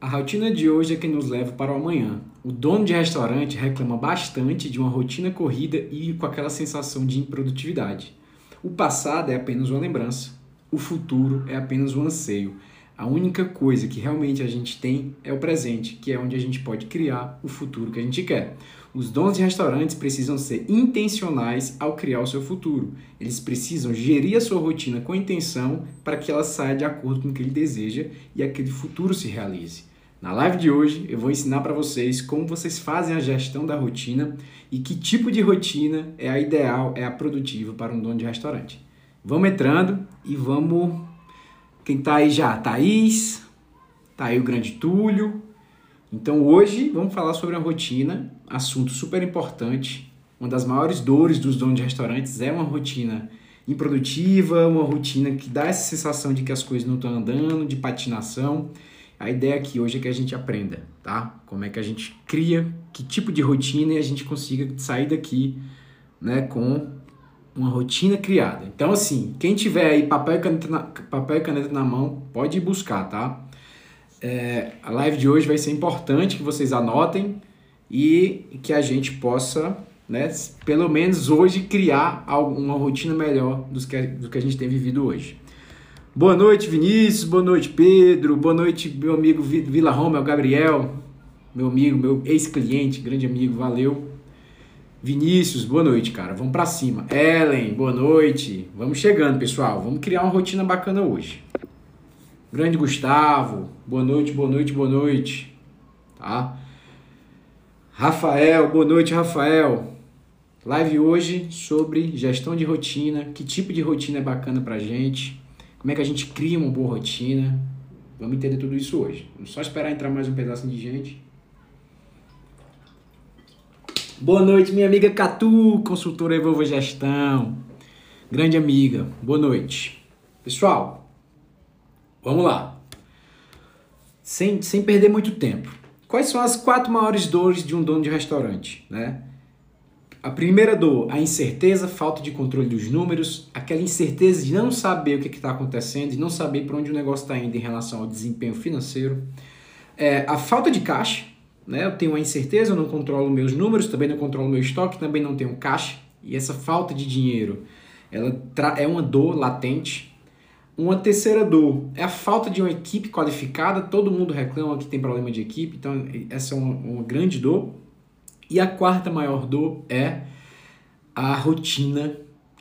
A rotina de hoje é que nos leva para o amanhã. O dono de restaurante reclama bastante de uma rotina corrida e com aquela sensação de improdutividade. O passado é apenas uma lembrança, o futuro é apenas um anseio. A única coisa que realmente a gente tem é o presente, que é onde a gente pode criar o futuro que a gente quer. Os donos de restaurantes precisam ser intencionais ao criar o seu futuro. Eles precisam gerir a sua rotina com intenção para que ela saia de acordo com o que ele deseja e aquele futuro se realize. Na live de hoje eu vou ensinar para vocês como vocês fazem a gestão da rotina e que tipo de rotina é a ideal, é a produtiva para um dono de restaurante. Vamos entrando e vamos. Quem tá aí já? Thaís, tá aí o grande Túlio, então hoje vamos falar sobre a rotina, assunto super importante. Uma das maiores dores dos donos de restaurantes é uma rotina improdutiva, uma rotina que dá essa sensação de que as coisas não estão andando, de patinação. A ideia aqui hoje é que a gente aprenda, tá? Como é que a gente cria, que tipo de rotina e a gente consiga sair daqui, né, com uma rotina criada. Então assim, quem tiver aí papel e caneta na, papel e caneta na mão, pode ir buscar, tá? É, a live de hoje vai ser importante que vocês anotem e que a gente possa, né, pelo menos hoje, criar uma rotina melhor do que, do que a gente tem vivido hoje. Boa noite, Vinícius. Boa noite, Pedro. Boa noite, meu amigo Vila Roma, Gabriel. Meu amigo, meu ex-cliente, grande amigo, valeu. Vinícius, boa noite, cara. Vamos para cima. Ellen, boa noite. Vamos chegando, pessoal. Vamos criar uma rotina bacana hoje. Grande Gustavo, boa noite, boa noite, boa noite. Tá? Rafael, boa noite, Rafael. Live hoje sobre gestão de rotina, que tipo de rotina é bacana pra gente, como é que a gente cria uma boa rotina. Vamos entender tudo isso hoje. Vamos só esperar entrar mais um pedacinho de gente. Boa noite, minha amiga Catu, consultora Evolva Gestão. Grande amiga, boa noite. Pessoal, Vamos lá. Sem, sem perder muito tempo. Quais são as quatro maiores dores de um dono de restaurante? Né? A primeira dor, a incerteza, falta de controle dos números, aquela incerteza de não saber o que está acontecendo, de não saber para onde o negócio está indo em relação ao desempenho financeiro. É, a falta de caixa, né? eu tenho uma incerteza, eu não controlo meus números, também não controlo meu estoque, também não tenho caixa. E essa falta de dinheiro ela é uma dor latente uma terceira dor é a falta de uma equipe qualificada. Todo mundo reclama que tem problema de equipe, então essa é uma, uma grande dor. E a quarta maior dor é a rotina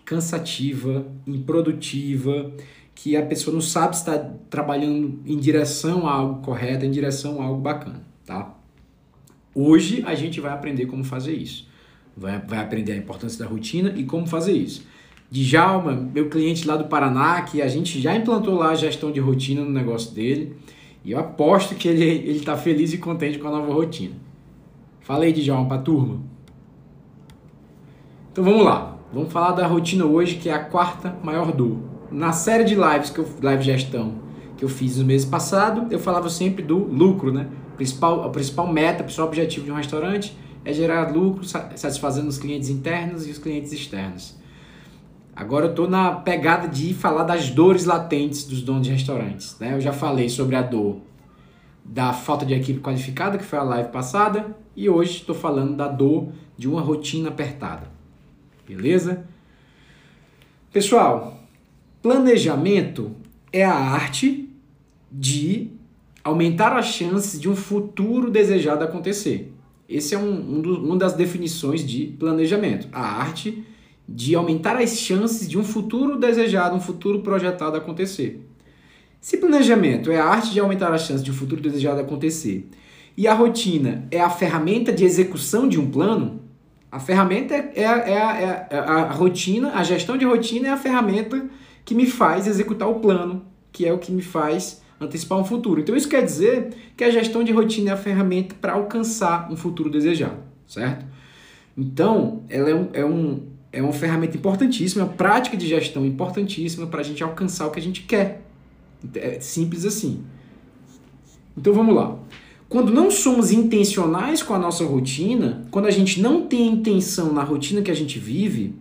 cansativa, improdutiva, que a pessoa não sabe se está trabalhando em direção a algo correto, em direção a algo bacana, tá? Hoje a gente vai aprender como fazer isso. Vai, vai aprender a importância da rotina e como fazer isso. Djalma, meu cliente lá do Paraná, que a gente já implantou lá a gestão de rotina no negócio dele. E eu aposto que ele, ele tá feliz e contente com a nova rotina. Falei, Djalma, pra turma. Então vamos lá. Vamos falar da rotina hoje, que é a quarta maior dor. Na série de lives, que eu, live gestão, que eu fiz no mês passado, eu falava sempre do lucro, né? Principal, a principal meta, o principal objetivo de um restaurante é gerar lucro, satisfazendo os clientes internos e os clientes externos. Agora eu estou na pegada de falar das dores latentes dos donos de restaurantes. Né? Eu já falei sobre a dor da falta de equipe qualificada, que foi a live passada, e hoje estou falando da dor de uma rotina apertada. Beleza? Pessoal, planejamento é a arte de aumentar as chances de um futuro desejado acontecer. Esse é um, um do, uma das definições de planejamento. A arte de aumentar as chances de um futuro desejado, um futuro projetado acontecer. Se planejamento é a arte de aumentar as chances de um futuro desejado acontecer e a rotina é a ferramenta de execução de um plano, a ferramenta é, é, é, é, é a rotina, a gestão de rotina é a ferramenta que me faz executar o plano, que é o que me faz antecipar um futuro. Então isso quer dizer que a gestão de rotina é a ferramenta para alcançar um futuro desejado, certo? Então, ela é um, é um, é uma ferramenta importantíssima, uma prática de gestão importantíssima para a gente alcançar o que a gente quer. É simples assim. Então vamos lá. Quando não somos intencionais com a nossa rotina, quando a gente não tem intenção na rotina que a gente vive,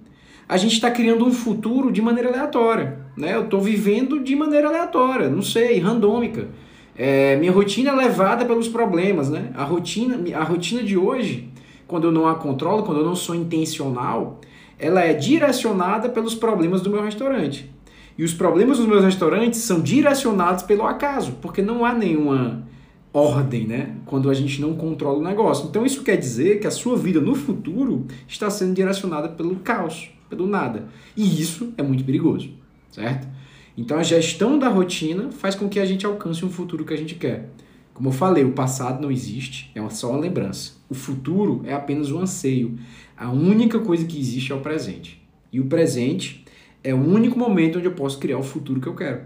a gente está criando um futuro de maneira aleatória. Né? Eu estou vivendo de maneira aleatória, não sei, randômica. É, minha rotina é levada pelos problemas, né? A rotina, a rotina de hoje, quando eu não a controlo, quando eu não sou intencional, ela é direcionada pelos problemas do meu restaurante. E os problemas dos meus restaurantes são direcionados pelo acaso, porque não há nenhuma ordem, né? Quando a gente não controla o negócio. Então isso quer dizer que a sua vida no futuro está sendo direcionada pelo caos, pelo nada. E isso é muito perigoso, certo? Então a gestão da rotina faz com que a gente alcance um futuro que a gente quer. Como eu falei, o passado não existe, é só uma lembrança. O futuro é apenas um anseio. A única coisa que existe é o presente. E o presente é o único momento onde eu posso criar o futuro que eu quero.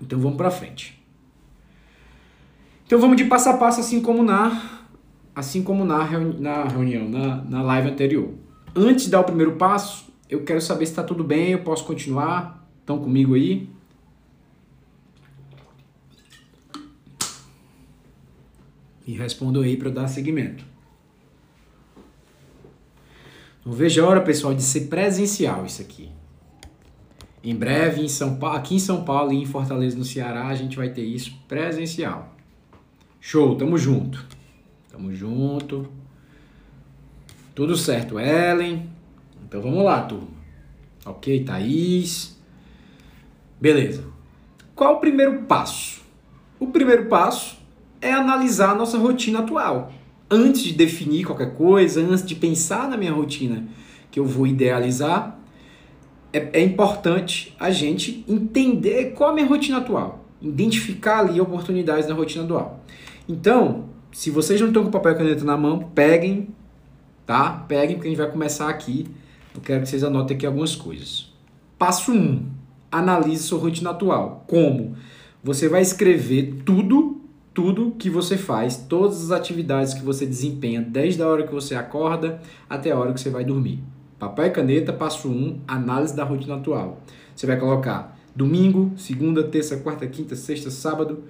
Então vamos para frente. Então vamos de passo a passo, assim como na, assim como na, reuni na reunião, na, na live anterior. Antes de dar o primeiro passo, eu quero saber se está tudo bem, eu posso continuar. Estão comigo aí? E respondam aí para dar seguimento. Não vejo a hora, pessoal, de ser presencial isso aqui. Em breve, em São Paulo, aqui em São Paulo e em Fortaleza, no Ceará, a gente vai ter isso presencial. Show, tamo junto. Tamo junto. Tudo certo, Ellen. Então vamos lá, turma. Ok, Thaís. Beleza. Qual o primeiro passo? O primeiro passo é analisar a nossa rotina atual. Antes de definir qualquer coisa, antes de pensar na minha rotina que eu vou idealizar, é, é importante a gente entender qual a minha rotina atual. Identificar ali oportunidades na rotina atual. Então, se vocês não estão com papel e caneta na mão, peguem, tá? Peguem, porque a gente vai começar aqui. Eu quero que vocês anotem aqui algumas coisas. Passo 1. Um, analise sua rotina atual. Como? Você vai escrever tudo, tudo que você faz, todas as atividades que você desempenha, desde a hora que você acorda até a hora que você vai dormir. Papel e caneta, passo 1, um, análise da rotina atual. Você vai colocar domingo, segunda, terça, quarta, quinta, sexta, sábado,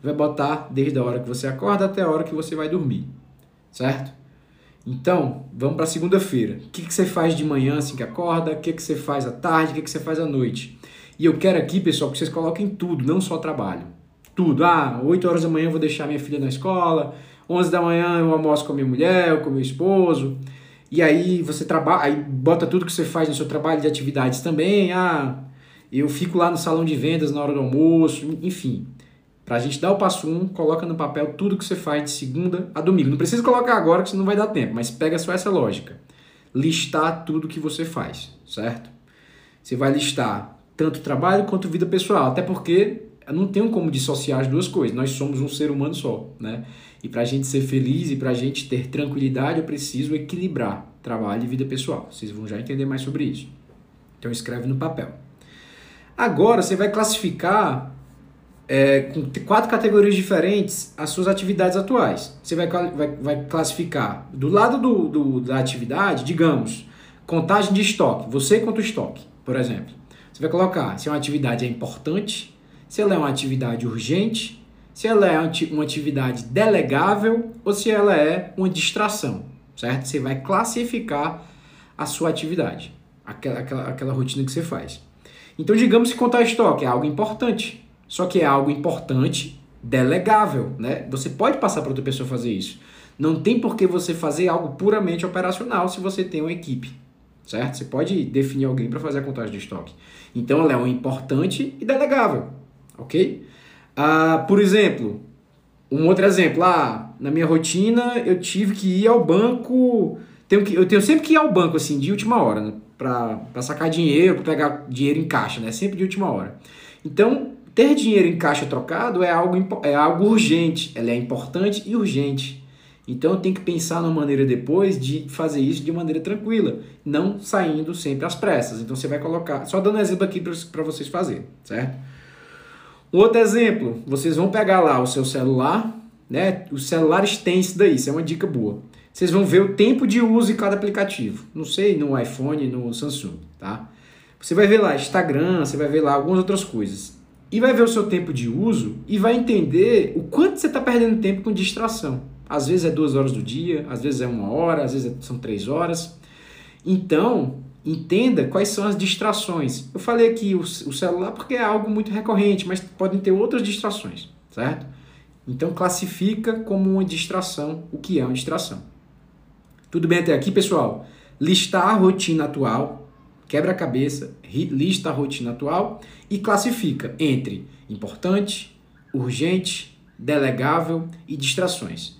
vai botar desde a hora que você acorda até a hora que você vai dormir, certo? Então, vamos para segunda-feira. O que, que você faz de manhã assim que acorda? O que, que você faz à tarde? O que, que você faz à noite? E eu quero aqui, pessoal, que vocês coloquem tudo, não só trabalho. Tudo. Ah, 8 horas da manhã eu vou deixar minha filha na escola, 11 da manhã eu almoço com a minha mulher, com meu esposo. E aí você trabalha, aí bota tudo que você faz no seu trabalho de atividades também. Ah, eu fico lá no salão de vendas na hora do almoço, enfim. Para a gente dar o passo 1, um, coloca no papel tudo que você faz de segunda a domingo. Não precisa colocar agora, que senão não vai dar tempo, mas pega só essa lógica. Listar tudo que você faz, certo? Você vai listar tanto trabalho quanto vida pessoal, até porque não tem como dissociar as duas coisas. Nós somos um ser humano só, né? E para a gente ser feliz e para a gente ter tranquilidade, eu preciso equilibrar trabalho e vida pessoal. Vocês vão já entender mais sobre isso. Então escreve no papel. Agora você vai classificar é, com quatro categorias diferentes as suas atividades atuais. Você vai, vai, vai classificar do lado do, do, da atividade, digamos, contagem de estoque. Você conta o estoque, por exemplo. Você vai colocar se uma atividade é importante, se ela é uma atividade urgente, se ela é uma atividade delegável ou se ela é uma distração, certo? Você vai classificar a sua atividade, aquela, aquela, aquela rotina que você faz. Então, digamos que contar estoque é algo importante. Só que é algo importante, delegável, né? Você pode passar para outra pessoa fazer isso. Não tem por que você fazer algo puramente operacional se você tem uma equipe, certo? Você pode definir alguém para fazer a contagem de estoque. Então ela é um importante e delegável, ok? Ah, por exemplo, um outro exemplo, ah, na minha rotina eu tive que ir ao banco, tenho que, eu tenho sempre que ir ao banco assim de última hora, né? para sacar dinheiro, para pegar dinheiro em caixa, né? Sempre de última hora. Então ter dinheiro em caixa trocado é algo, é algo urgente, ela é importante e urgente. Então tem que pensar numa maneira depois de fazer isso de maneira tranquila, não saindo sempre às pressas. Então você vai colocar, só dando um exemplo aqui para vocês fazerem, certo? Um outro exemplo, vocês vão pegar lá o seu celular, né? Os celulares têm isso daí, isso é uma dica boa. Vocês vão ver o tempo de uso de cada aplicativo. Não sei, no iPhone, no Samsung, tá? Você vai ver lá Instagram, você vai ver lá algumas outras coisas e vai ver o seu tempo de uso e vai entender o quanto você está perdendo tempo com distração. Às vezes é duas horas do dia, às vezes é uma hora, às vezes são três horas. Então, entenda quais são as distrações. Eu falei aqui o, celular porque é algo muito recorrente, mas podem ter outras distrações. certo? Então classifica como uma distração o que é uma distração. Tudo bem até aqui, pessoal? Listar a rotina atual, quebra a cabeça, lista a rotina atual e classifica entre importante, urgente, delegável e distrações.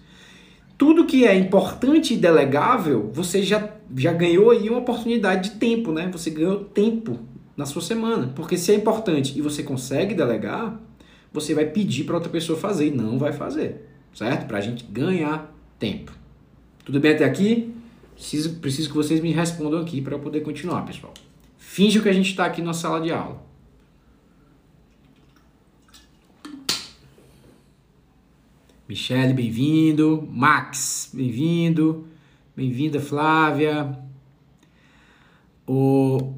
Tudo que é importante e delegável, você já, já ganhou aí uma oportunidade de tempo, né? Você ganhou tempo na sua semana. Porque se é importante e você consegue delegar, você vai pedir para outra pessoa fazer e não vai fazer, certo? Para a gente ganhar tempo. Tudo bem até aqui? Preciso, preciso que vocês me respondam aqui para eu poder continuar, pessoal. Finge que a gente está aqui na sala de aula. Michele, bem-vindo. Max, bem-vindo. Bem-vinda, Flávia. O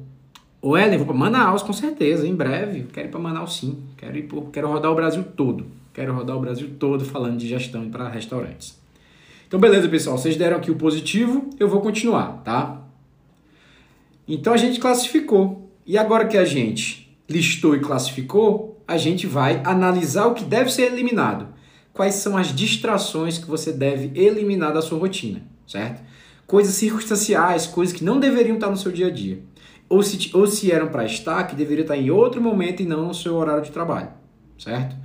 o Ellen, vou para Manaus com certeza, em breve. Quero ir para Manaus sim. Quero ir por, quero rodar o Brasil todo. Quero rodar o Brasil todo falando de gestão para restaurantes. Então, beleza, pessoal. Vocês deram aqui o positivo, eu vou continuar, tá? Então a gente classificou. E agora que a gente listou e classificou, a gente vai analisar o que deve ser eliminado. Quais são as distrações que você deve eliminar da sua rotina, certo? Coisas circunstanciais, coisas que não deveriam estar no seu dia a dia ou se, ou se eram para estar, que deveria estar em outro momento e não no seu horário de trabalho, certo?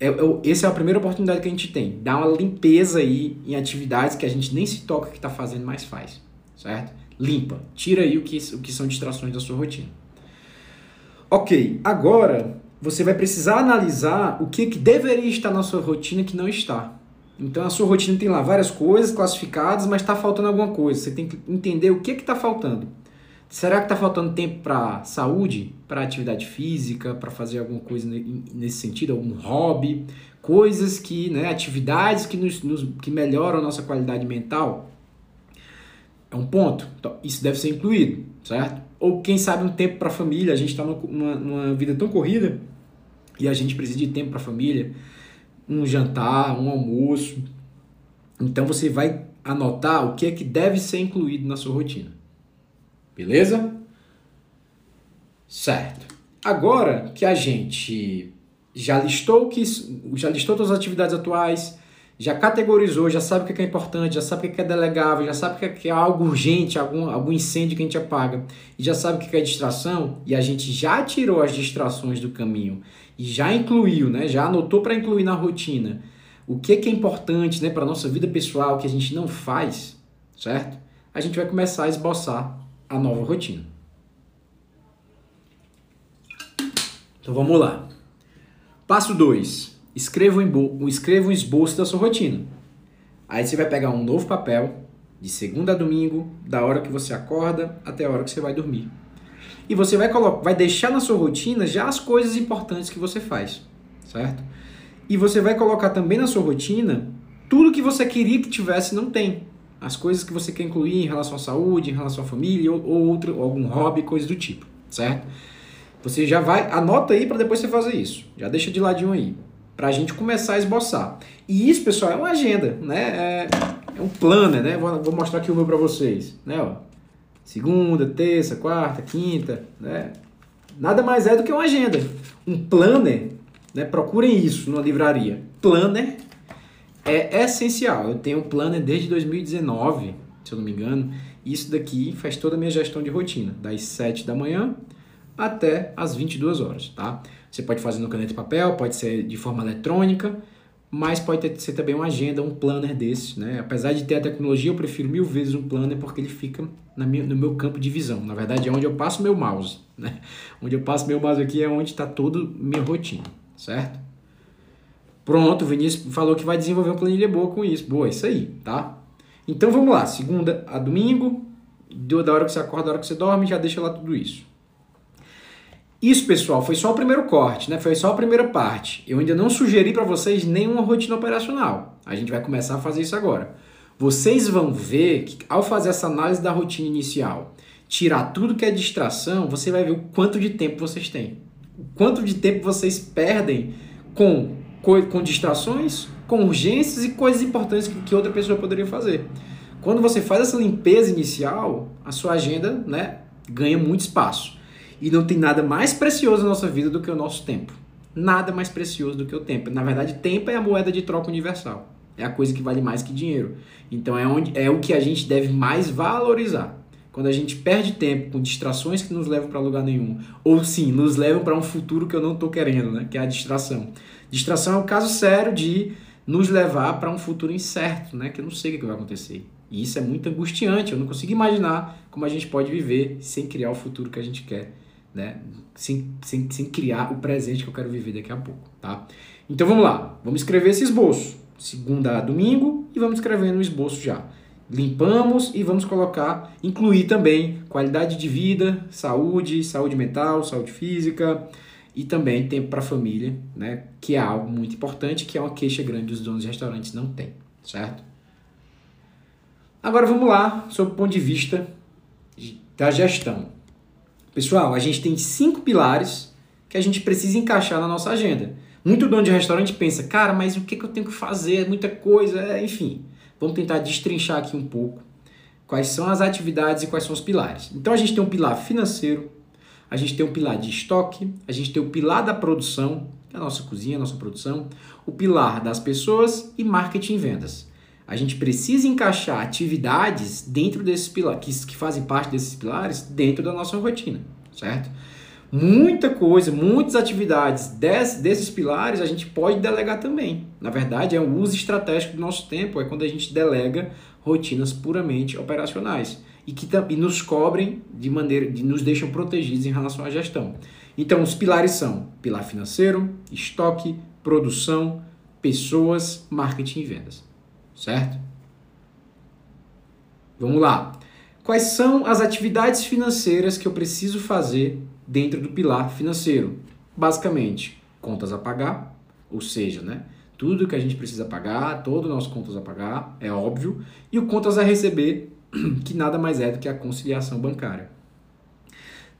É, é, essa é a primeira oportunidade que a gente tem, dar uma limpeza aí em atividades que a gente nem se toca que está fazendo, mas faz, certo? Limpa, tira aí o que, o que são distrações da sua rotina. Ok, agora você vai precisar analisar o que, que deveria estar na sua rotina que não está. Então a sua rotina tem lá várias coisas classificadas, mas está faltando alguma coisa. Você tem que entender o que está faltando. Será que está faltando tempo para saúde, para atividade física, para fazer alguma coisa nesse sentido, algum hobby, coisas que, né, atividades que, nos, nos, que melhoram a nossa qualidade mental? É um ponto. Então, isso deve ser incluído, certo? Ou quem sabe um tempo para a família. A gente está numa, numa vida tão corrida e a gente precisa de tempo para a família, um jantar, um almoço. Então você vai anotar o que é que deve ser incluído na sua rotina. Beleza? Certo. Agora que a gente já listou que já listou todas as atividades atuais, já categorizou, já sabe o que é importante, já sabe o que é delegável, já sabe o que é algo urgente, algum, algum incêndio que a gente apaga, e já sabe o que é distração, e a gente já tirou as distrações do caminho e já incluiu, né? já anotou para incluir na rotina o que é importante né, para nossa vida pessoal que a gente não faz, certo? A gente vai começar a esboçar a nova rotina. Então vamos lá. Passo 2. Escreva, um escreva um esboço da sua rotina. Aí você vai pegar um novo papel, de segunda a domingo, da hora que você acorda até a hora que você vai dormir. E você vai, colocar, vai deixar na sua rotina já as coisas importantes que você faz, certo? E você vai colocar também na sua rotina tudo que você queria que tivesse não tem as coisas que você quer incluir em relação à saúde, em relação à família ou, ou outro, ou algum hobby, coisa do tipo, certo? Você já vai, anota aí para depois você fazer isso. Já deixa de ladinho aí, para a gente começar a esboçar. E isso, pessoal, é uma agenda, né? É, é um planner, né? Vou, vou, mostrar aqui o meu para vocês, né? Ó, segunda, terça, quarta, quinta, né? Nada mais é do que uma agenda. Um planner, né? Procurem isso numa livraria. Planner é essencial. Eu tenho um planner desde 2019, se eu não me engano. Isso daqui faz toda a minha gestão de rotina, das 7 da manhã até as 22 horas, tá? Você pode fazer no caneta e papel, pode ser de forma eletrônica, mas pode ter, ser também uma agenda, um planner desse, né? Apesar de ter a tecnologia, eu prefiro mil vezes um planner porque ele fica minha, no meu campo de visão. Na verdade, é onde eu passo meu mouse, né? Onde eu passo meu mouse aqui é onde está toda minha rotina, certo? Pronto, o Vinícius falou que vai desenvolver uma planilha boa com isso. Boa, isso aí, tá? Então vamos lá, segunda a domingo, da hora que você acorda, da hora que você dorme, já deixa lá tudo isso. Isso, pessoal, foi só o primeiro corte, né? Foi só a primeira parte. Eu ainda não sugeri para vocês nenhuma rotina operacional. A gente vai começar a fazer isso agora. Vocês vão ver que ao fazer essa análise da rotina inicial, tirar tudo que é distração, você vai ver o quanto de tempo vocês têm. O quanto de tempo vocês perdem com com distrações, com urgências e coisas importantes que, que outra pessoa poderia fazer. Quando você faz essa limpeza inicial, a sua agenda né, ganha muito espaço. E não tem nada mais precioso na nossa vida do que o nosso tempo. Nada mais precioso do que o tempo. Na verdade, tempo é a moeda de troca universal. É a coisa que vale mais que dinheiro. Então é, onde, é o que a gente deve mais valorizar. Quando a gente perde tempo com distrações que nos levam para lugar nenhum, ou sim, nos levam para um futuro que eu não estou querendo, né? que é a distração. Distração é um caso sério de nos levar para um futuro incerto, né? que eu não sei o que vai acontecer. E isso é muito angustiante, eu não consigo imaginar como a gente pode viver sem criar o futuro que a gente quer, né? Sem, sem, sem criar o presente que eu quero viver daqui a pouco, tá? Então vamos lá, vamos escrever esse esboço, segunda a domingo, e vamos escrever no esboço já. Limpamos e vamos colocar, incluir também qualidade de vida, saúde, saúde mental, saúde física e também tempo para a família, né? Que é algo muito importante, que é uma queixa grande dos donos de restaurantes não tem, certo? Agora vamos lá, sob o ponto de vista da gestão. Pessoal, a gente tem cinco pilares que a gente precisa encaixar na nossa agenda. Muito dono de restaurante pensa, cara, mas o que, que eu tenho que fazer? É muita coisa, é, enfim. Vamos tentar destrinchar aqui um pouco quais são as atividades e quais são os pilares. Então a gente tem um pilar financeiro, a gente tem um pilar de estoque, a gente tem o pilar da produção, é a nossa cozinha, a nossa produção, o pilar das pessoas e marketing e vendas. A gente precisa encaixar atividades dentro desses pilares, que, que fazem parte desses pilares, dentro da nossa rotina, certo? Muita coisa, muitas atividades desse, desses pilares a gente pode delegar também. Na verdade, é um uso estratégico do nosso tempo, é quando a gente delega rotinas puramente operacionais e que e nos cobrem de maneira, de, nos deixam protegidos em relação à gestão. Então, os pilares são pilar financeiro, estoque, produção, pessoas, marketing e vendas certo? Vamos lá. Quais são as atividades financeiras que eu preciso fazer dentro do pilar financeiro? Basicamente, contas a pagar, ou seja, né, tudo que a gente precisa pagar, todo o nosso contas a pagar, é óbvio, e o contas a receber, que nada mais é do que a conciliação bancária.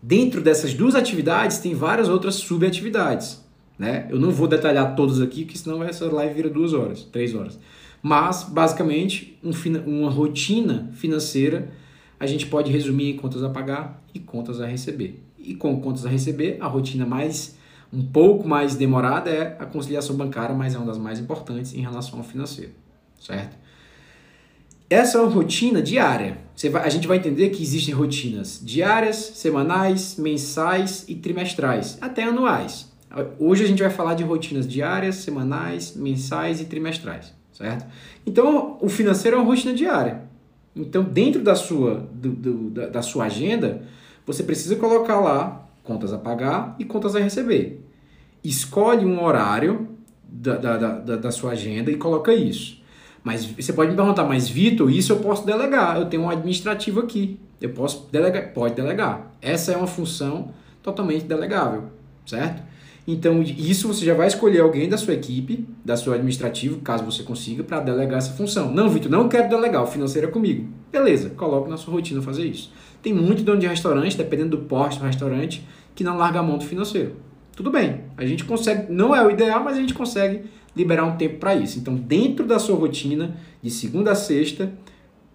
Dentro dessas duas atividades tem várias outras subatividades, né? Eu não vou detalhar todas aqui, porque senão essa live vira duas horas, três horas. Mas, basicamente, um, uma rotina financeira a gente pode resumir em contas a pagar e contas a receber. E com contas a receber, a rotina mais um pouco mais demorada é a conciliação bancária, mas é uma das mais importantes em relação ao financeiro, certo? Essa é uma rotina diária. Você vai, a gente vai entender que existem rotinas diárias, semanais, mensais e trimestrais, até anuais. Hoje a gente vai falar de rotinas diárias, semanais, mensais e trimestrais certo? Então, o financeiro é uma rotina diária. Então, dentro da sua, do, do, da, da sua agenda, você precisa colocar lá contas a pagar e contas a receber. Escolhe um horário da, da, da, da sua agenda e coloca isso. Mas você pode me perguntar, mas Vitor, isso eu posso delegar. Eu tenho um administrativo aqui. Eu posso delegar? Pode delegar. Essa é uma função totalmente delegável, certo? Então, isso você já vai escolher alguém da sua equipe, da sua administrativo, caso você consiga, para delegar essa função. Não, Vitor, não quero delegar, o financeiro é comigo. Beleza, coloque na sua rotina fazer isso. Tem muito dono de restaurante, dependendo do porte do restaurante, que não larga a mão do financeiro. Tudo bem, a gente consegue, não é o ideal, mas a gente consegue liberar um tempo para isso. Então, dentro da sua rotina, de segunda a sexta,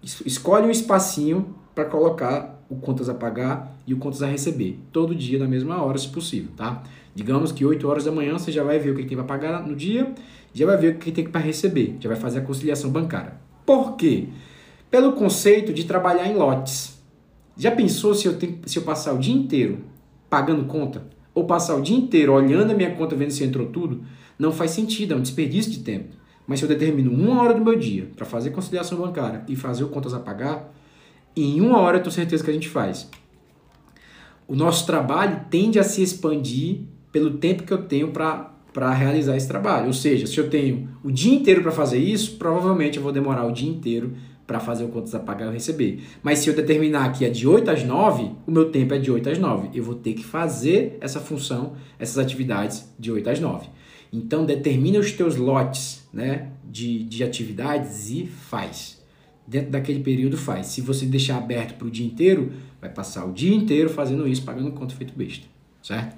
escolhe um espacinho para colocar o contas a pagar e o contas a receber. Todo dia na mesma hora, se possível, tá? Digamos que 8 horas da manhã você já vai ver o que tem para pagar no dia, já vai ver o que tem para receber, já vai fazer a conciliação bancária. Por quê? Pelo conceito de trabalhar em lotes. Já pensou se eu, tenho, se eu passar o dia inteiro pagando conta? Ou passar o dia inteiro olhando a minha conta vendo se entrou tudo? Não faz sentido, é um desperdício de tempo. Mas se eu determino uma hora do meu dia para fazer conciliação bancária e fazer o contas a pagar, em uma hora eu tenho certeza que a gente faz. O nosso trabalho tende a se expandir pelo tempo que eu tenho para realizar esse trabalho. Ou seja, se eu tenho o dia inteiro para fazer isso, provavelmente eu vou demorar o dia inteiro para fazer o contas a pagar e receber. Mas se eu determinar que é de 8 às 9, o meu tempo é de 8 às 9. Eu vou ter que fazer essa função, essas atividades de 8 às 9. Então determina os teus lotes né, de, de atividades e faz. Dentro daquele período faz. Se você deixar aberto para o dia inteiro, vai passar o dia inteiro fazendo isso, pagando conta feito besta. Certo?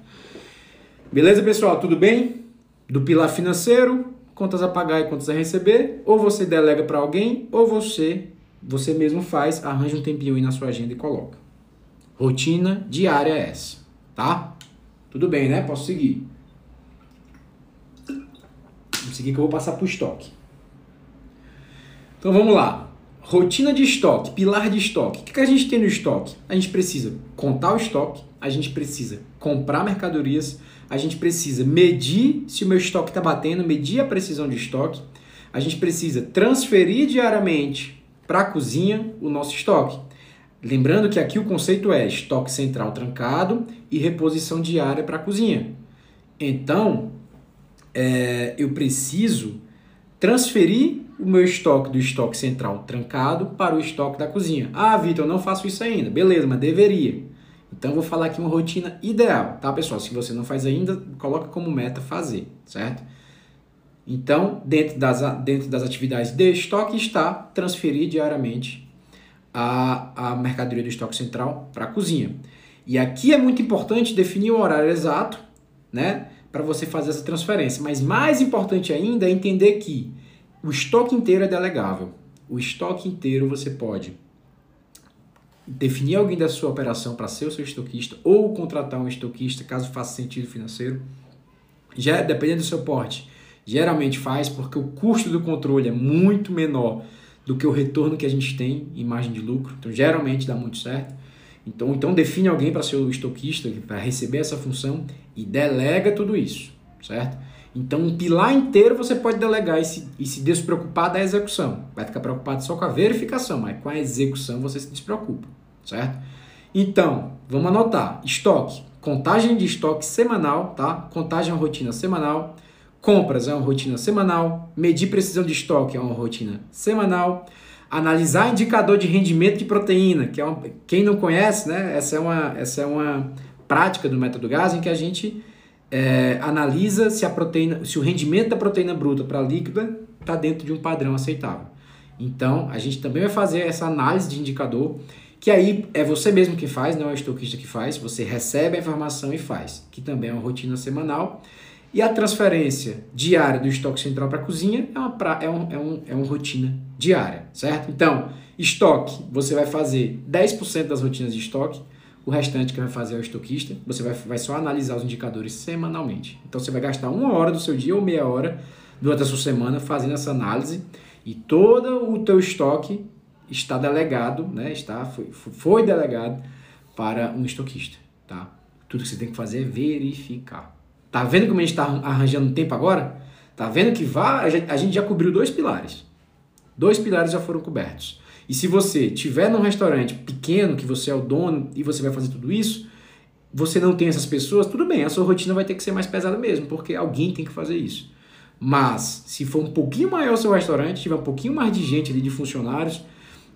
Beleza, pessoal? Tudo bem? Do pilar financeiro, contas a pagar e contas a receber, ou você delega para alguém, ou você você mesmo faz, arranja um tempinho aí na sua agenda e coloca. Rotina diária é essa, tá? Tudo bem, né? Posso seguir. seguir que eu vou passar para o estoque. Então vamos lá. Rotina de estoque, pilar de estoque. O que, que a gente tem no estoque? A gente precisa contar o estoque, a gente precisa comprar mercadorias, a gente precisa medir se o meu estoque está batendo, medir a precisão de estoque, a gente precisa transferir diariamente para a cozinha o nosso estoque. Lembrando que aqui o conceito é estoque central trancado e reposição diária para a cozinha. Então, é, eu preciso transferir o meu estoque do estoque central trancado para o estoque da cozinha. Ah, Vitor, eu não faço isso ainda. Beleza, mas deveria. Então, vou falar aqui uma rotina ideal, tá, pessoal? Se você não faz ainda, coloca como meta fazer, certo? Então, dentro das, dentro das atividades de estoque está transferir diariamente a, a mercadoria do estoque central para a cozinha. E aqui é muito importante definir o horário exato, né, para você fazer essa transferência. Mas mais importante ainda é entender que o estoque inteiro é delegável. O estoque inteiro você pode definir alguém da sua operação para ser o seu estoquista ou contratar um estoquista caso faça sentido financeiro. Já dependendo do seu porte, geralmente faz porque o custo do controle é muito menor do que o retorno que a gente tem em margem de lucro. Então, geralmente dá muito certo. Então, então define alguém para ser o estoquista, para receber essa função e delega tudo isso, certo? Então, um pilar inteiro você pode delegar e se, e se despreocupar da execução. Vai ficar preocupado só com a verificação, mas com a execução você se despreocupa, certo? Então, vamos anotar. Estoque. Contagem de estoque semanal, tá? Contagem é uma rotina semanal. Compras é uma rotina semanal. Medir precisão de estoque é uma rotina semanal. Analisar indicador de rendimento de proteína, que é uma, quem não conhece, né? Essa é uma, essa é uma prática do método GAS em que a gente é, analisa se a proteína, se o rendimento da proteína bruta para líquida está dentro de um padrão aceitável. Então, a gente também vai fazer essa análise de indicador, que aí é você mesmo que faz, não é o estoquista que faz, você recebe a informação e faz, que também é uma rotina semanal. E a transferência diária do estoque central para a cozinha é uma, pra, é, um, é, um, é uma rotina diária, certo? Então, estoque, você vai fazer 10% das rotinas de estoque, o restante que vai fazer é o estoquista. Você vai, vai só analisar os indicadores semanalmente. Então você vai gastar uma hora do seu dia ou meia hora durante a sua semana fazendo essa análise e todo o teu estoque está delegado, né? Está, foi, foi delegado para um estoquista. Tá? Tudo que você tem que fazer é verificar. Tá vendo como a gente está arranjando tempo agora? Tá vendo que vai, a gente já cobriu dois pilares. Dois pilares já foram cobertos. E se você tiver num restaurante pequeno, que você é o dono e você vai fazer tudo isso, você não tem essas pessoas, tudo bem, a sua rotina vai ter que ser mais pesada mesmo, porque alguém tem que fazer isso. Mas se for um pouquinho maior o seu restaurante, tiver um pouquinho mais de gente ali, de funcionários,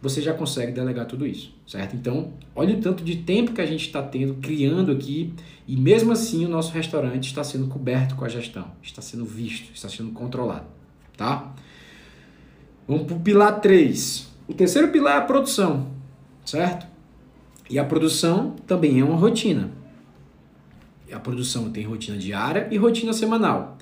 você já consegue delegar tudo isso, certo? Então, olha o tanto de tempo que a gente está tendo, criando aqui, e mesmo assim o nosso restaurante está sendo coberto com a gestão, está sendo visto, está sendo controlado, tá? Vamos para o pilar 3, o terceiro pilar é a produção, certo? E a produção também é uma rotina. A produção tem rotina diária e rotina semanal.